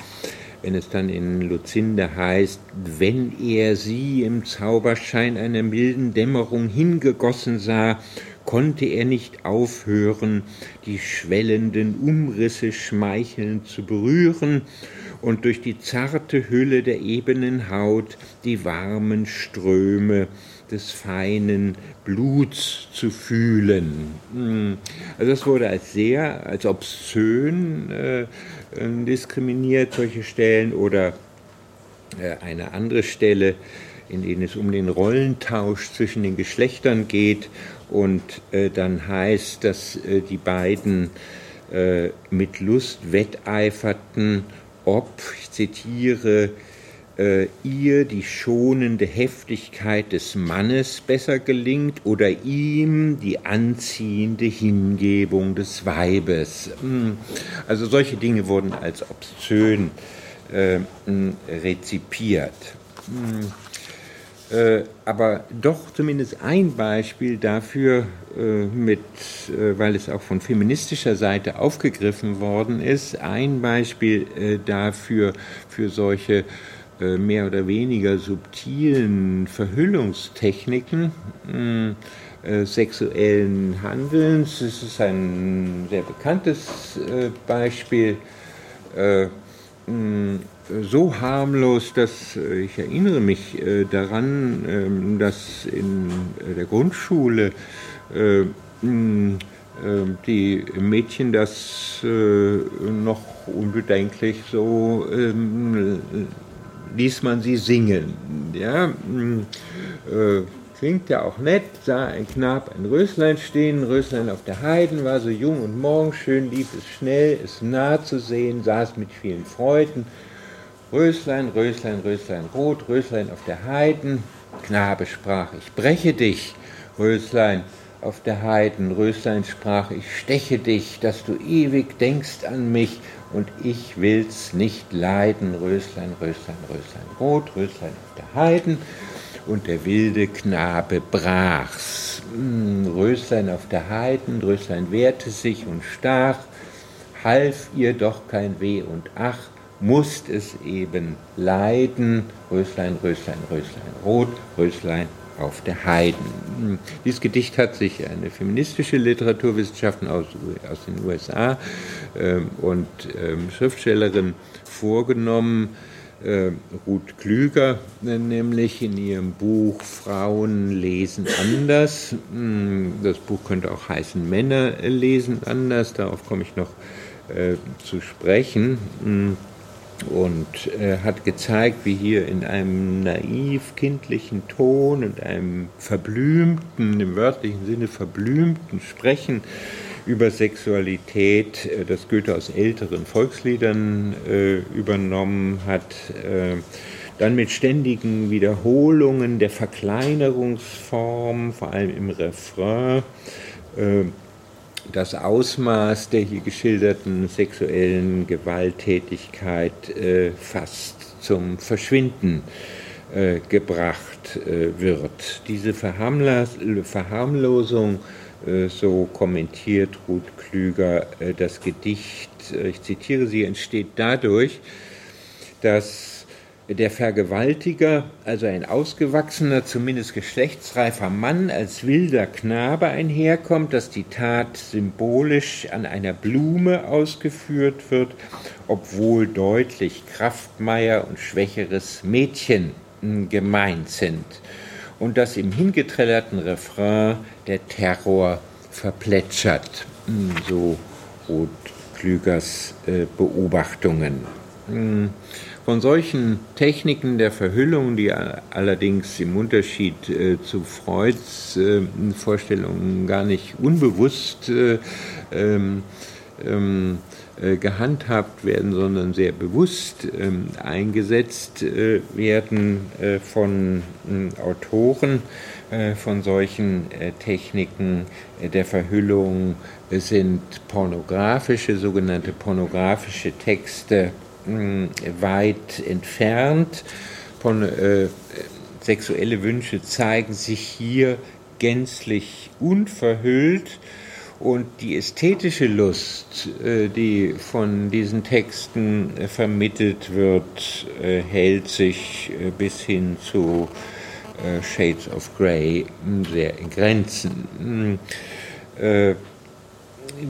S2: wenn es dann in Luzinde heißt, wenn er sie im Zauberschein einer milden Dämmerung hingegossen sah, konnte er nicht aufhören, die schwellenden Umrisse schmeichelnd zu berühren und durch die zarte Hülle der ebenen Haut die warmen Ströme des feinen Bluts zu fühlen. Hm. Also das wurde als sehr, als obszön äh, diskriminiert, solche Stellen, oder äh, eine andere Stelle, in denen es um den Rollentausch zwischen den Geschlechtern geht und äh, dann heißt, dass äh, die beiden äh, mit Lust wetteiferten, ob, ich zitiere, äh, ihr die schonende Heftigkeit des Mannes besser gelingt oder ihm die anziehende Hingebung des Weibes. Hm. Also solche Dinge wurden als obszön äh, rezipiert. Hm. Äh, aber doch zumindest ein Beispiel dafür, äh, mit, äh, weil es auch von feministischer Seite aufgegriffen worden ist, ein Beispiel äh, dafür, für solche mehr oder weniger subtilen Verhüllungstechniken äh, sexuellen Handelns. Es ist ein sehr bekanntes Beispiel so harmlos, dass äh, ich erinnere mich äh, daran, ähm, dass in äh, der Grundschule die Mädchen das noch unbedenklich so ähm, ließ man sie singen. Ja, klingt ja auch nett, sah ein Knab ein Röslein stehen, Röslein auf der Heiden, war so jung und morgenschön, lief es schnell, es nah zu sehen, saß mit vielen Freuden, Röslein, Röslein, Röslein rot, Röslein auf der Heiden. Knabe sprach, ich breche dich, Röslein auf der Heiden. Röslein sprach, ich steche dich, dass du ewig denkst an mich und ich will's nicht leiden. Röslein, Röslein, Röslein rot, Röslein auf der Heiden. Und der wilde Knabe brach's. Hm, Röslein auf der Heiden, Röslein wehrte sich und stach half ihr doch kein Weh und ach, musst es eben leiden, Röslein, Röslein, Röslein, rot, Röslein auf der Heiden. Dieses Gedicht hat sich eine feministische Literaturwissenschaftlerin aus, aus den USA ähm, und ähm, Schriftstellerin vorgenommen, äh, Ruth Klüger, äh, nämlich in ihrem Buch Frauen lesen anders. Hm, das Buch könnte auch heißen Männer lesen anders, darauf komme ich noch äh, zu sprechen. Und äh, hat gezeigt, wie hier in einem naiv kindlichen Ton und einem verblümten, im wörtlichen Sinne verblümten Sprechen über Sexualität, äh, das Goethe aus älteren Volksliedern äh, übernommen hat, äh, dann mit ständigen Wiederholungen der Verkleinerungsform, vor allem im Refrain, äh, das Ausmaß der hier geschilderten sexuellen Gewalttätigkeit äh, fast zum Verschwinden äh, gebracht äh, wird. Diese Verharmlosung, äh, so kommentiert Ruth Klüger äh, das Gedicht, äh, ich zitiere sie, entsteht dadurch, dass der Vergewaltiger, also ein ausgewachsener, zumindest geschlechtsreifer Mann, als wilder Knabe einherkommt, dass die Tat symbolisch an einer Blume ausgeführt wird, obwohl deutlich Kraftmeier und schwächeres Mädchen hm, gemeint sind. Und dass im hingeträllerten Refrain der Terror verplätschert. Hm, so Ruth Klügers äh, Beobachtungen. Von solchen Techniken der Verhüllung, die allerdings im Unterschied äh, zu Freuds äh, Vorstellungen gar nicht unbewusst äh, ähm, ähm, äh, gehandhabt werden, sondern sehr bewusst ähm, eingesetzt äh, werden äh, von Autoren von solchen Techniken der Verhüllung sind pornografische, sogenannte pornografische Texte weit entfernt. Von, äh, sexuelle Wünsche zeigen sich hier gänzlich unverhüllt und die ästhetische Lust, äh, die von diesen Texten äh, vermittelt wird, äh, hält sich äh, bis hin zu äh, Shades of Grey sehr in Grenzen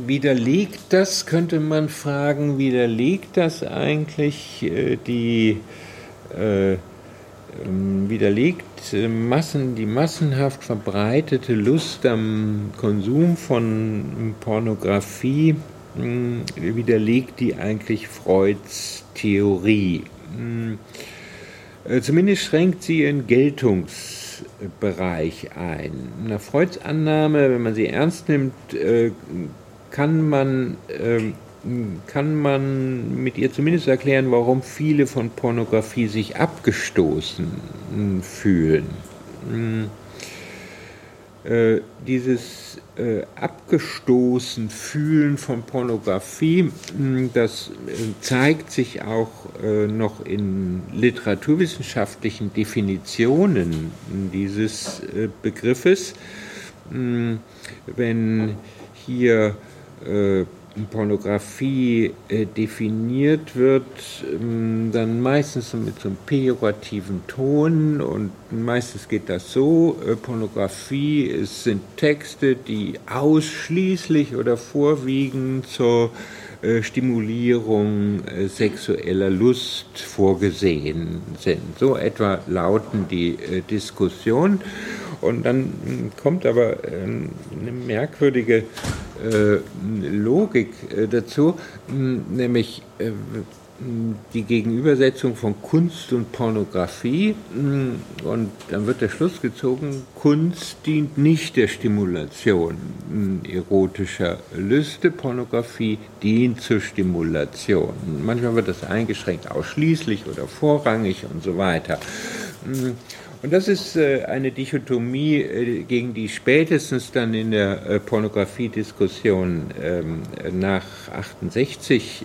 S2: widerlegt das, könnte man fragen, widerlegt das eigentlich äh, die äh, ähm, widerlegt äh, Massen, die massenhaft verbreitete Lust am Konsum von Pornografie, hm, widerlegt die eigentlich Freuds Theorie. Hm, äh, zumindest schränkt sie ihren Geltungsbereich ein. Nach Freuds Annahme, wenn man sie ernst nimmt, äh, kann man, ähm, kann man mit ihr zumindest erklären, warum viele von Pornografie sich abgestoßen hm, fühlen. Hm. Äh, dieses äh, abgestoßen Fühlen von Pornografie, hm, das äh, zeigt sich auch äh, noch in literaturwissenschaftlichen Definitionen dieses äh, Begriffes. Wenn hier äh, Pornografie äh, definiert wird, ähm, dann meistens mit so einem pejorativen Ton und meistens geht das so, äh, Pornografie sind Texte, die ausschließlich oder vorwiegend zur Stimulierung sexueller Lust vorgesehen sind. So etwa lauten die Diskussionen. Und dann hm, kommt aber ähm, eine merkwürdige äh, Logik äh, dazu, nämlich äh, die Gegenübersetzung von Kunst und Pornografie. Und dann wird der Schluss gezogen, Kunst dient nicht der Stimulation erotischer Lüste, Pornografie dient zur Stimulation. Manchmal wird das eingeschränkt ausschließlich oder vorrangig und so weiter. Und das ist äh, eine Dichotomie, äh, gegen die spätestens dann in der äh, Pornografiediskussion ähm, nach 68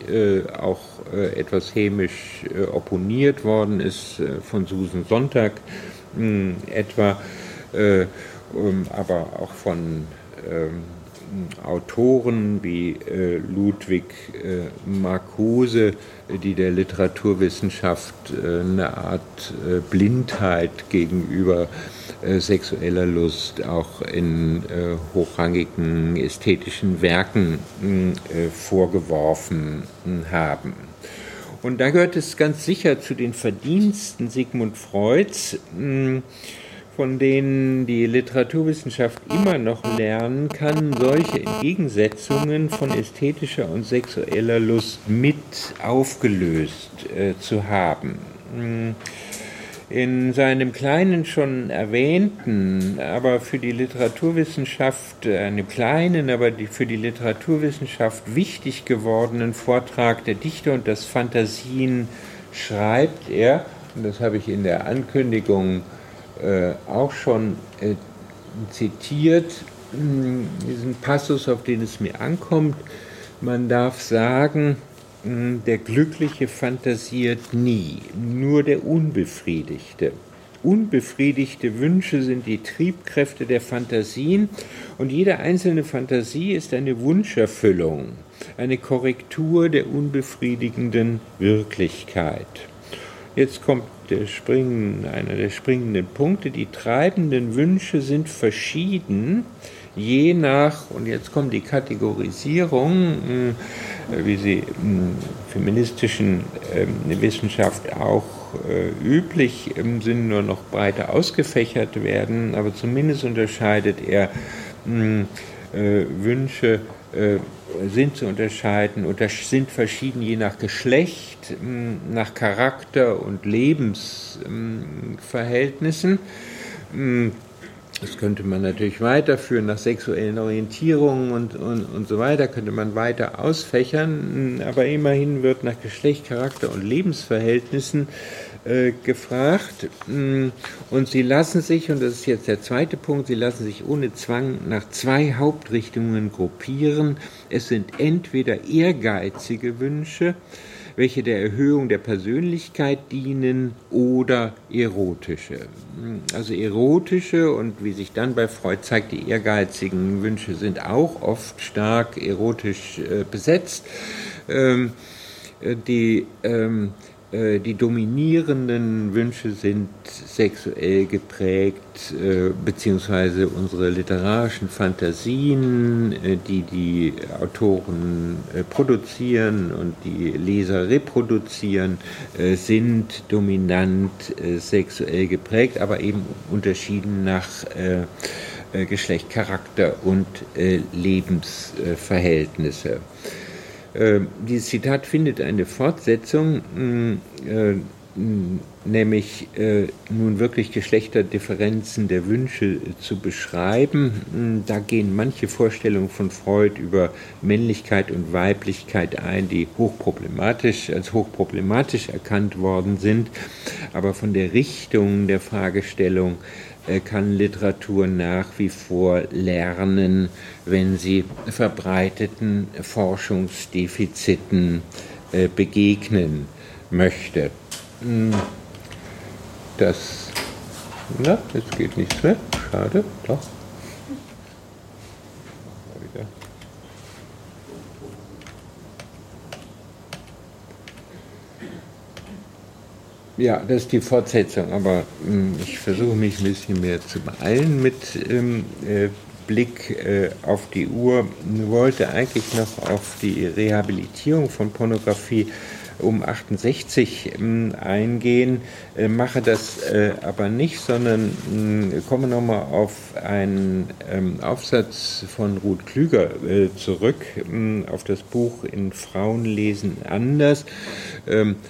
S2: auch etwas hämisch opponiert worden ist von Susan Sonntag etwa, ähm, aber auch von ähm, Autoren wie äh, Ludwig äh, Marcuse, die der Literaturwissenschaft äh, eine Art Blindheit gegenüber sexueller Lust auch in hochrangigen ästhetischen Werken vorgeworfen haben. Und da gehört es ganz sicher zu den Verdiensten Sigmund Freuds, von denen die Literaturwissenschaft immer noch lernen kann, solche Entgegensetzungen von ästhetischer und sexueller Lust mit aufgelöst äh, zu haben. Hm. In seinem kleinen schon erwähnten, aber für die Literaturwissenschaft, äh, einem kleinen, aber für die Literaturwissenschaft wichtig gewordenen Vortrag Der Dichter und das Fantasien schreibt er, und das habe ich in der Ankündigung äh, auch schon äh, zitiert, diesen Passus, auf den es mir ankommt. Man darf sagen, der Glückliche fantasiert nie, nur der Unbefriedigte. Unbefriedigte Wünsche sind die Triebkräfte der Fantasien und jede einzelne Fantasie ist eine Wunscherfüllung, eine Korrektur der unbefriedigenden Wirklichkeit. Jetzt kommt der springen, einer der springenden Punkte. Die treibenden Wünsche sind verschieden, je nach, und jetzt kommt die Kategorisierung, äh, wie sie in feministischen ähm, Wissenschaft auch äh, üblich im Sinn nur noch breiter ausgefächert werden, aber zumindest unterscheidet er äh, Wünsche sind zu unterscheiden oder sind verschieden je nach Geschlecht, nach Charakter und Lebensverhältnissen. Das könnte man natürlich weiterführen nach sexuellen Orientierungen und, und, und so weiter, könnte man weiter ausfächern, aber immerhin wird nach Geschlecht, Charakter und Lebensverhältnissen äh, gefragt. Mm, und sie lassen sich, und das ist jetzt der zweite Punkt, sie lassen sich ohne Zwang nach zwei Hauptrichtungen gruppieren. Es sind entweder ehrgeizige Wünsche, welche der Erhöhung der Persönlichkeit dienen oder erotische. Mm, also erotische und wie sich dann bei Freud zeigt, die ehrgeizigen Wünsche sind auch oft stark erotisch äh, besetzt. Ähm, äh, die ähm, äh, die dominierenden Wünsche sind sexuell geprägt, äh, beziehungsweise unsere literarischen Fantasien, äh, die die Autoren produzieren und die Leser reproduzieren, sind dominant sexuell geprägt, aber eben unterschieden nach Geschlecht, Charakter und Lebensverhältnisse. Äh, dieses Zitat findet eine Fortsetzung, mm, äh, nämlich äh, nun wirklich Geschlechterdifferenzen der Wünsche zu beschreiben. Mm, da gehen manche Vorstellungen von Freud über Männlichkeit und Weiblichkeit ein, die hochproblematisch, als hochproblematisch erkannt worden sind. Aber von der Richtung der Fragestellung äh, kann Literatur nach wie vor lernen, wenn sie verbreiteten Forschungsdefiziten äh, begegnen möchte. Hm, das, na, jetzt geht nichts mehr. Schade, doch. Ja, das ist die Fortsetzung, aber ähm, ich versuche mich ein bisschen mehr zu beeilen mit ähm, äh, Blick äh, auf die Uhr. Ich wollte eigentlich noch auf die Rehabilitierung von Pornografie um 68 ähm, eingehen, äh, mache das äh, aber nicht, sondern äh, komme nochmal auf einen ähm, Aufsatz von Ruth Klüger äh, zurück, ähm, auf das Buch In Frauen lesen anders,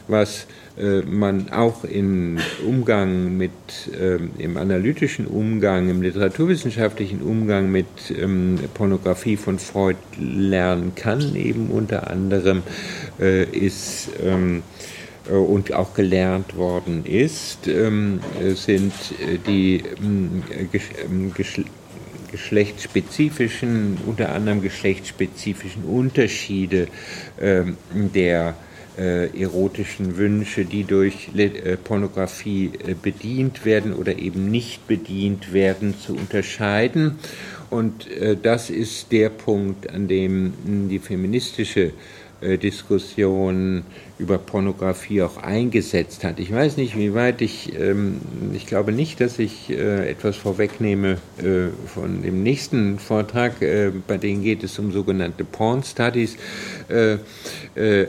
S2: was äh, man auch im Umgang mit, ähm, im analytischen Umgang, im literaturwissenschaftlichen Umgang mit ähm, Pornografie von Freud lernen kann, eben unter anderem äh, ist ähm, äh, und auch gelernt worden ist, sind die geschlechtsspezifischen, unter anderem geschlechtsspezifischen Unterschiede der äh, erotischen Wünsche, die durch äh, Pornografie äh, bedient werden oder eben nicht bedient werden, zu unterscheiden. Und äh, das ist der Punkt, an dem die feministische äh, Diskussion über Pornografie auch eingesetzt hat. Ich weiß nicht, wie weit ich, ähm, ich glaube nicht, dass ich äh, etwas vorwegnehme äh, von dem nächsten Vortrag, äh, bei dem geht es um sogenannte Porn Studies, äh, äh,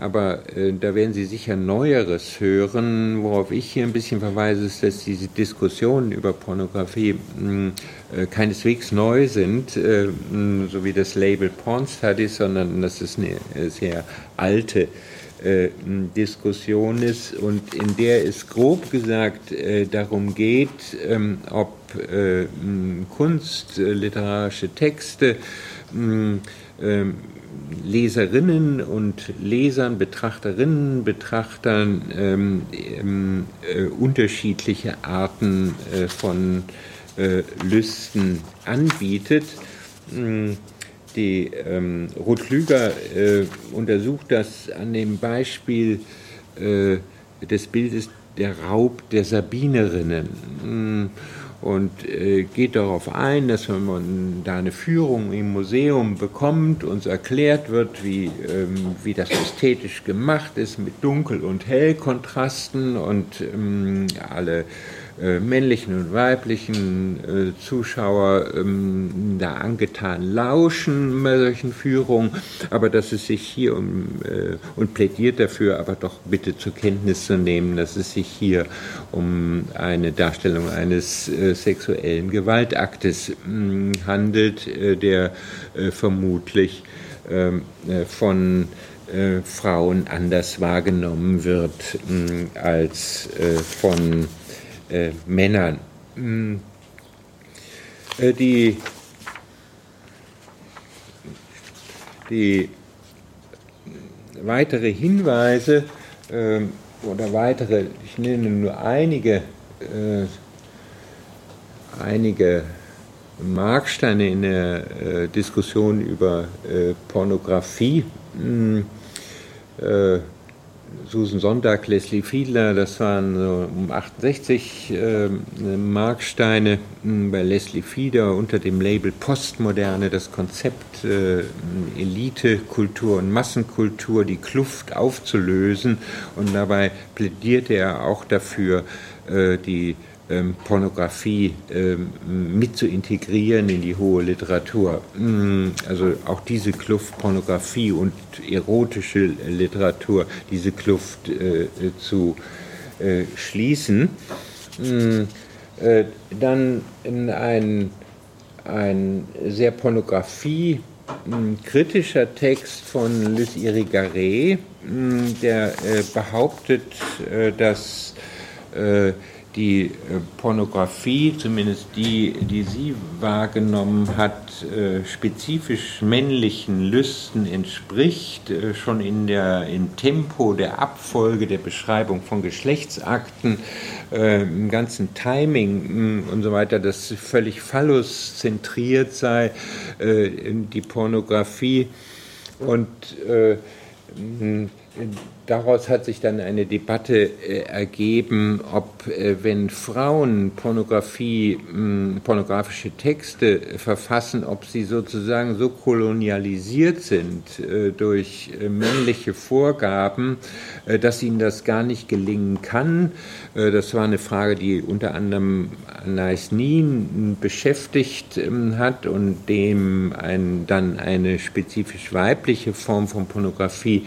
S2: aber äh, da werden Sie sicher Neueres hören. Worauf ich hier ein bisschen verweise, ist, dass diese Diskussionen über Pornografie keineswegs neu sind, so wie das Label Porn Studies, sondern das ist eine sehr alte äh, Diskussion ist und in der es grob gesagt äh, darum geht, ähm, ob äh, Kunst, literarische Texte, ähm, Leserinnen und Lesern, Betrachterinnen, Betrachtern ähm, äh, unterschiedliche Arten äh, von äh, Lüsten anbietet die ähm, Ruth Lüger äh, untersucht das an dem Beispiel äh, des Bildes der Raub der Sabinerinnen. Mm, und äh, geht darauf ein, dass wenn man da eine Führung im Museum bekommt, uns erklärt wird, wie, ähm, wie das ästhetisch gemacht ist mit Dunkel- und Hellkontrasten und ähm, alle männlichen und weiblichen äh, Zuschauer ähm, da angetan lauschen bei solchen Führungen, aber dass es sich hier um, äh, und plädiert dafür, aber doch bitte zur Kenntnis zu nehmen, dass es sich hier um eine Darstellung eines äh, sexuellen Gewaltaktes mm, handelt, äh, der äh, vermutlich ähm, von Frauen anders wahrgenommen wird mm, als von äh, Männern. Hm. Äh, die, die weitere Hinweise äh, oder weitere, ich nenne nur einige, äh, einige Marksteine in der äh, Diskussion über äh, Pornografie. Hm. Susan Sonntag, Leslie Fiedler, das waren so um 68 äh, Marksteine hm, bei Leslie Fiedler unter dem Label Postmoderne, das Konzept äh, Elite, und Massenkultur, die Kluft aufzulösen. Und dabei plädierte er auch dafür, äh, die ähm, Pornografie ähm, mit zu integrieren in die hohe Literatur. Mm, also auch diese Kluft Pornografie und erotische Literatur, diese Kluft äh, zu äh, schließen. Mm, äh, dann ein, ein sehr Pornografie mm, kritischer Text von Luc Irigaray, der behauptet, dass die äh, Pornografie, zumindest die, die sie wahrgenommen hat, äh, spezifisch männlichen Lüsten entspricht, äh, schon in der im Tempo der Abfolge der Beschreibung von Geschlechtsakten, im ganzen Timing mm, und so weiter, das völlig phallus-zentriert sei, die Pornografie. Und mm, daraus hat sich dann eine Debatte äh, ergeben, ob äh, wenn Frauen Pornografie, mh, pornografische Texte verfassen, ob sie sozusagen so kolonialisiert sind äh, durch äh, männliche Vorgaben, äh, dass ihnen das gar nicht gelingen kann. Äh, das war eine Frage, die unter anderem Anais Nin beschäftigt ähm, hat und dem ein, dann eine spezifisch weibliche Form von Pornografie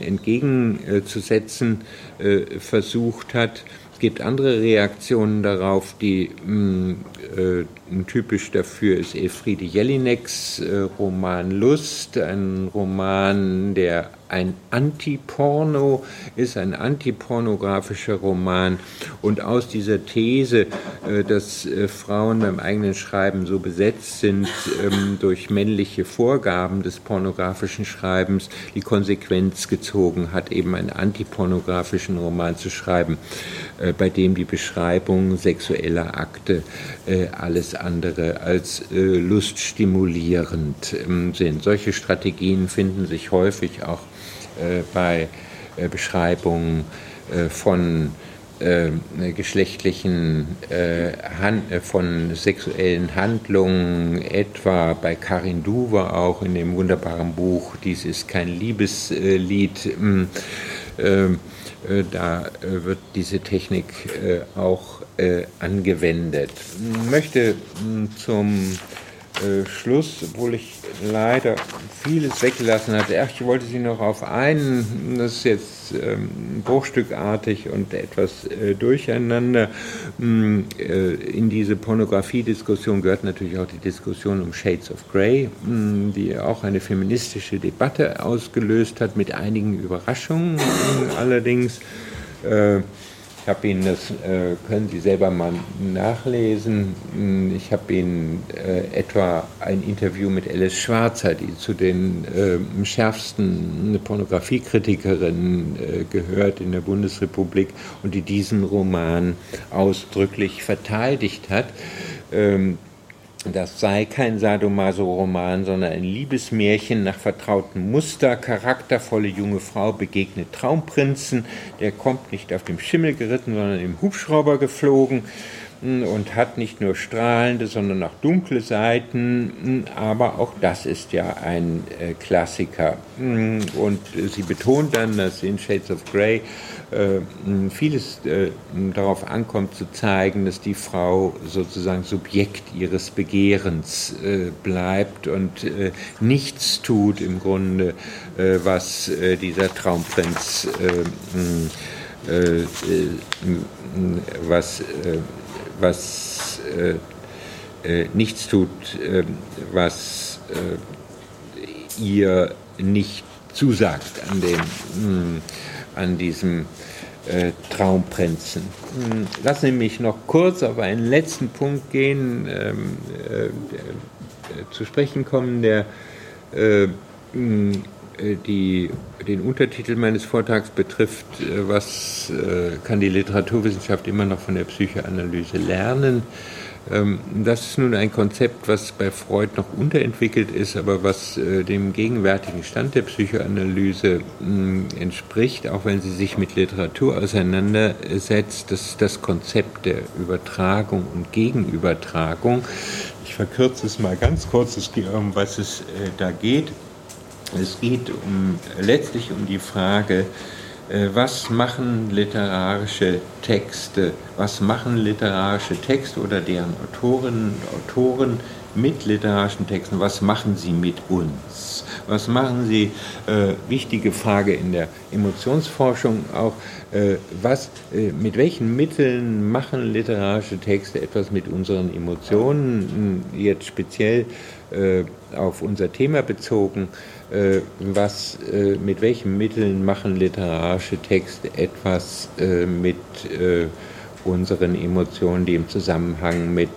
S2: entgegenzusetzen äh, versucht hat. Es gibt andere Reaktionen darauf, die mh, äh, typisch dafür ist Elfriede Jelineks äh, Roman Lust, ein Roman, der ein Antiporno ist, ein antipornografischer Roman. Und aus dieser These, äh, dass äh, Frauen beim eigenen Schreiben so besetzt sind ähm, durch männliche Vorgaben des pornografischen Schreibens, die Konsequenz gezogen hat, eben einen antipornografischen Roman zu schreiben, äh, bei dem die Beschreibung sexueller Akte alles andere als luststimulierend ähm, sind. Solche Strategien finden sich häufig auch bei Beschreibungen von geschlechtlichen, von sexuellen Handlungen, etwa bei Karin Duwe auch in dem wunderbaren Buch Dies ist kein Liebeslied. Hm, äh, da äh, wird diese Technik äh, auch angewendet. Ich möchte hm, zum Schluss, obwohl ich leider vieles weggelassen. Ach, ich wollte Sie noch auf einen, das ist jetzt ähm, bruchstückartig und etwas äh, durcheinander. Mm, äh, in diese Pornografiediskussion gehört natürlich auch die Diskussion um Shades of Grey, mh, mm, die auch eine feministische Debatte ausgelöst hat, mit einigen Überraschungen allerdings. Äh, ich habe Ihnen das, äh, können Sie selber mal nachlesen. Hm, ich habe Ihnen äh, etwa ein Interview mit Alice Schwarzer, die zu den äh, schärfsten Pornografiekritikerinnen äh, gehört in der Bundesrepublik und die diesen Roman ausdrücklich verteidigt hat. Ähm, das sei kein Sadomaso-Roman, sondern ein Liebesmärchen nach vertrautem Muster. Charaktervolle junge Frau begegnet Traumprinzen. Der kommt nicht auf dem Schimmel geritten, sondern im Hubschrauber geflogen und hat nicht nur strahlende, sondern auch dunkle Seiten, aber auch das ist ja ein äh, Klassiker. Und sie betont dann, dass in Shades of Grey vieles äh, darauf ankommt zu zeigen, dass die Frau sozusagen Subjekt ihres Begehrens bleibt und nichts tut im Grunde, was dieser Traumprinz was was äh, äh, nichts tut, äh, was äh, ihr nicht zusagt an, dem, an diesem äh, Traumprinzen. Hm, lassen Sie mich noch kurz auf einen letzten Punkt gehen, ähm, äh, zu sprechen kommen, der hm, die, den Untertitel meines Vortrags betrifft, äh, was äh, kann die Literaturwissenschaft immer noch von der Psychoanalyse lernen. Ähm, das ist nun ein Konzept, was bei Freud noch unterentwickelt ist, aber was äh, dem gegenwärtigen Stand der Psychoanalyse entspricht, auch wenn sie sich mit Literatur auseinandersetzt. Das ist das Konzept der Übertragung und Gegenübertragung. Ich verkürze es mal ganz kurz, um was es da geht. Es geht um, letztlich um die Frage, äh, was machen literarische Texte, was machen literarische Texte oder deren Autorinnen und Autoren mit literarischen Texten, was machen sie mit uns? Was machen sie, äh, wichtige Frage in der Emotionsforschung auch, äh, was, äh, mit welchen Mitteln machen literarische Texte etwas mit unseren Emotionen, jetzt speziell äh, auf unser Thema bezogen, äh, was, äh, mit welchen Mitteln machen literarische Texte etwas äh, mit unseren Emotionen, die im Zusammenhang mit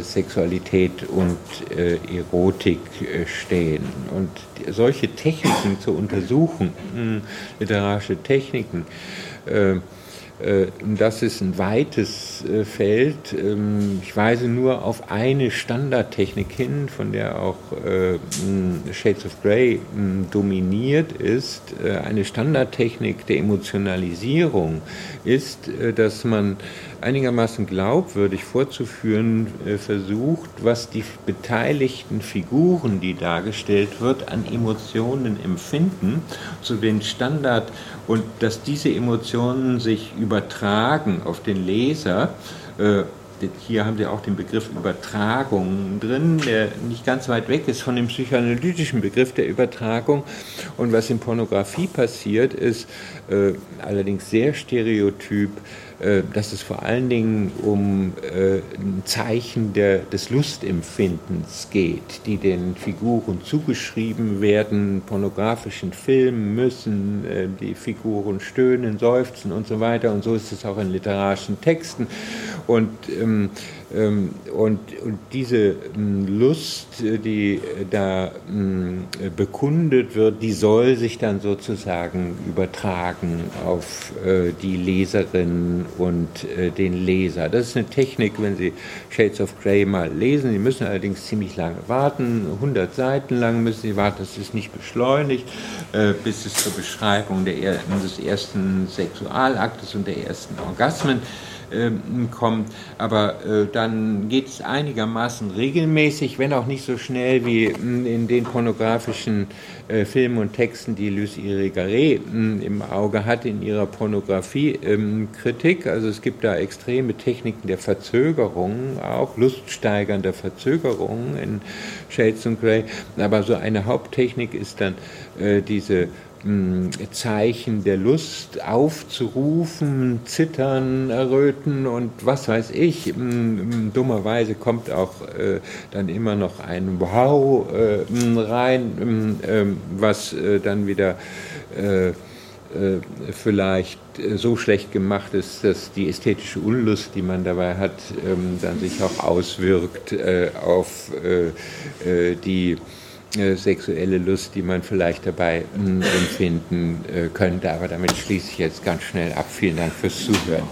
S2: Sexualität und Erotik stehen. Und solche Techniken zu untersuchen, hm, literarische Techniken, äh, das ist ein weites äh, Feld. Ähm, ich weise nur auf eine Standardtechnik hin, von der auch äh, Shades of Grey dominiert ist. Eine Standardtechnik der Emotionalisierung ist, dass man einigermaßen glaubwürdig vorzuführen versucht, was die beteiligten Figuren, die dargestellt wird, an Emotionen empfinden, zu den Standard und dass diese Emotionen sich übertragen auf den Leser. Äh, hier haben Sie auch den Begriff Übertragung drin, der nicht ganz weit weg ist von dem psychoanalytischen Begriff der Übertragung. Und was in Pornografie passiert, ist äh, allerdings sehr stereotyp, äh, dass es vor allen Dingen um äh, Zeichen der, des Lustempfindens geht, die den Figuren zugeschrieben werden, pornografischen Filmen müssen, die Figuren stöhnen, seufzen und so weiter. Und so ist es auch in literarischen Texten. Und ähm, und, und diese ähm, Lust, die da ähm, bekundet wird, die soll sich dann sozusagen übertragen auf äh, die Leserin und äh, den Leser. Das ist eine Technik, wenn Sie Shades of Grey mal lesen. Sie müssen allerdings ziemlich lange warten, 100 Seiten lang müssen Sie warten. Das ist nicht beschleunigt, äh, bis es zur Beschreibung der, des ersten Sexualaktes und der ersten Orgasmen ähm, kommt. Aber äh, dann geht es einigermaßen regelmäßig, wenn auch nicht so schnell wie in den pornografischen äh, Filmen und Texten, die Lucie Irigaray im Auge hat in ihrer Pornografiekritik. also es gibt da extreme Techniken der Verzögerung, auch luststeigernder Verzögerung in Shades and Grey. Aber so eine Haupttechnik ist dann äh, diese Zeichen der Lust aufzurufen, zittern, erröten und was weiß ich. Dummerweise kommt auch äh, dann immer noch ein Wow äh, rein, ähm, was äh, dann wieder vielleicht so schlecht gemacht ist, dass die ästhetische Unlust, die man dabei hat, ähm, dann sich auch auswirkt auf die sexuelle Lust, die man vielleicht dabei hm, empfinden äh, könnte. Aber damit schließe ich jetzt ganz schnell ab. Vielen Dank fürs Zuhören.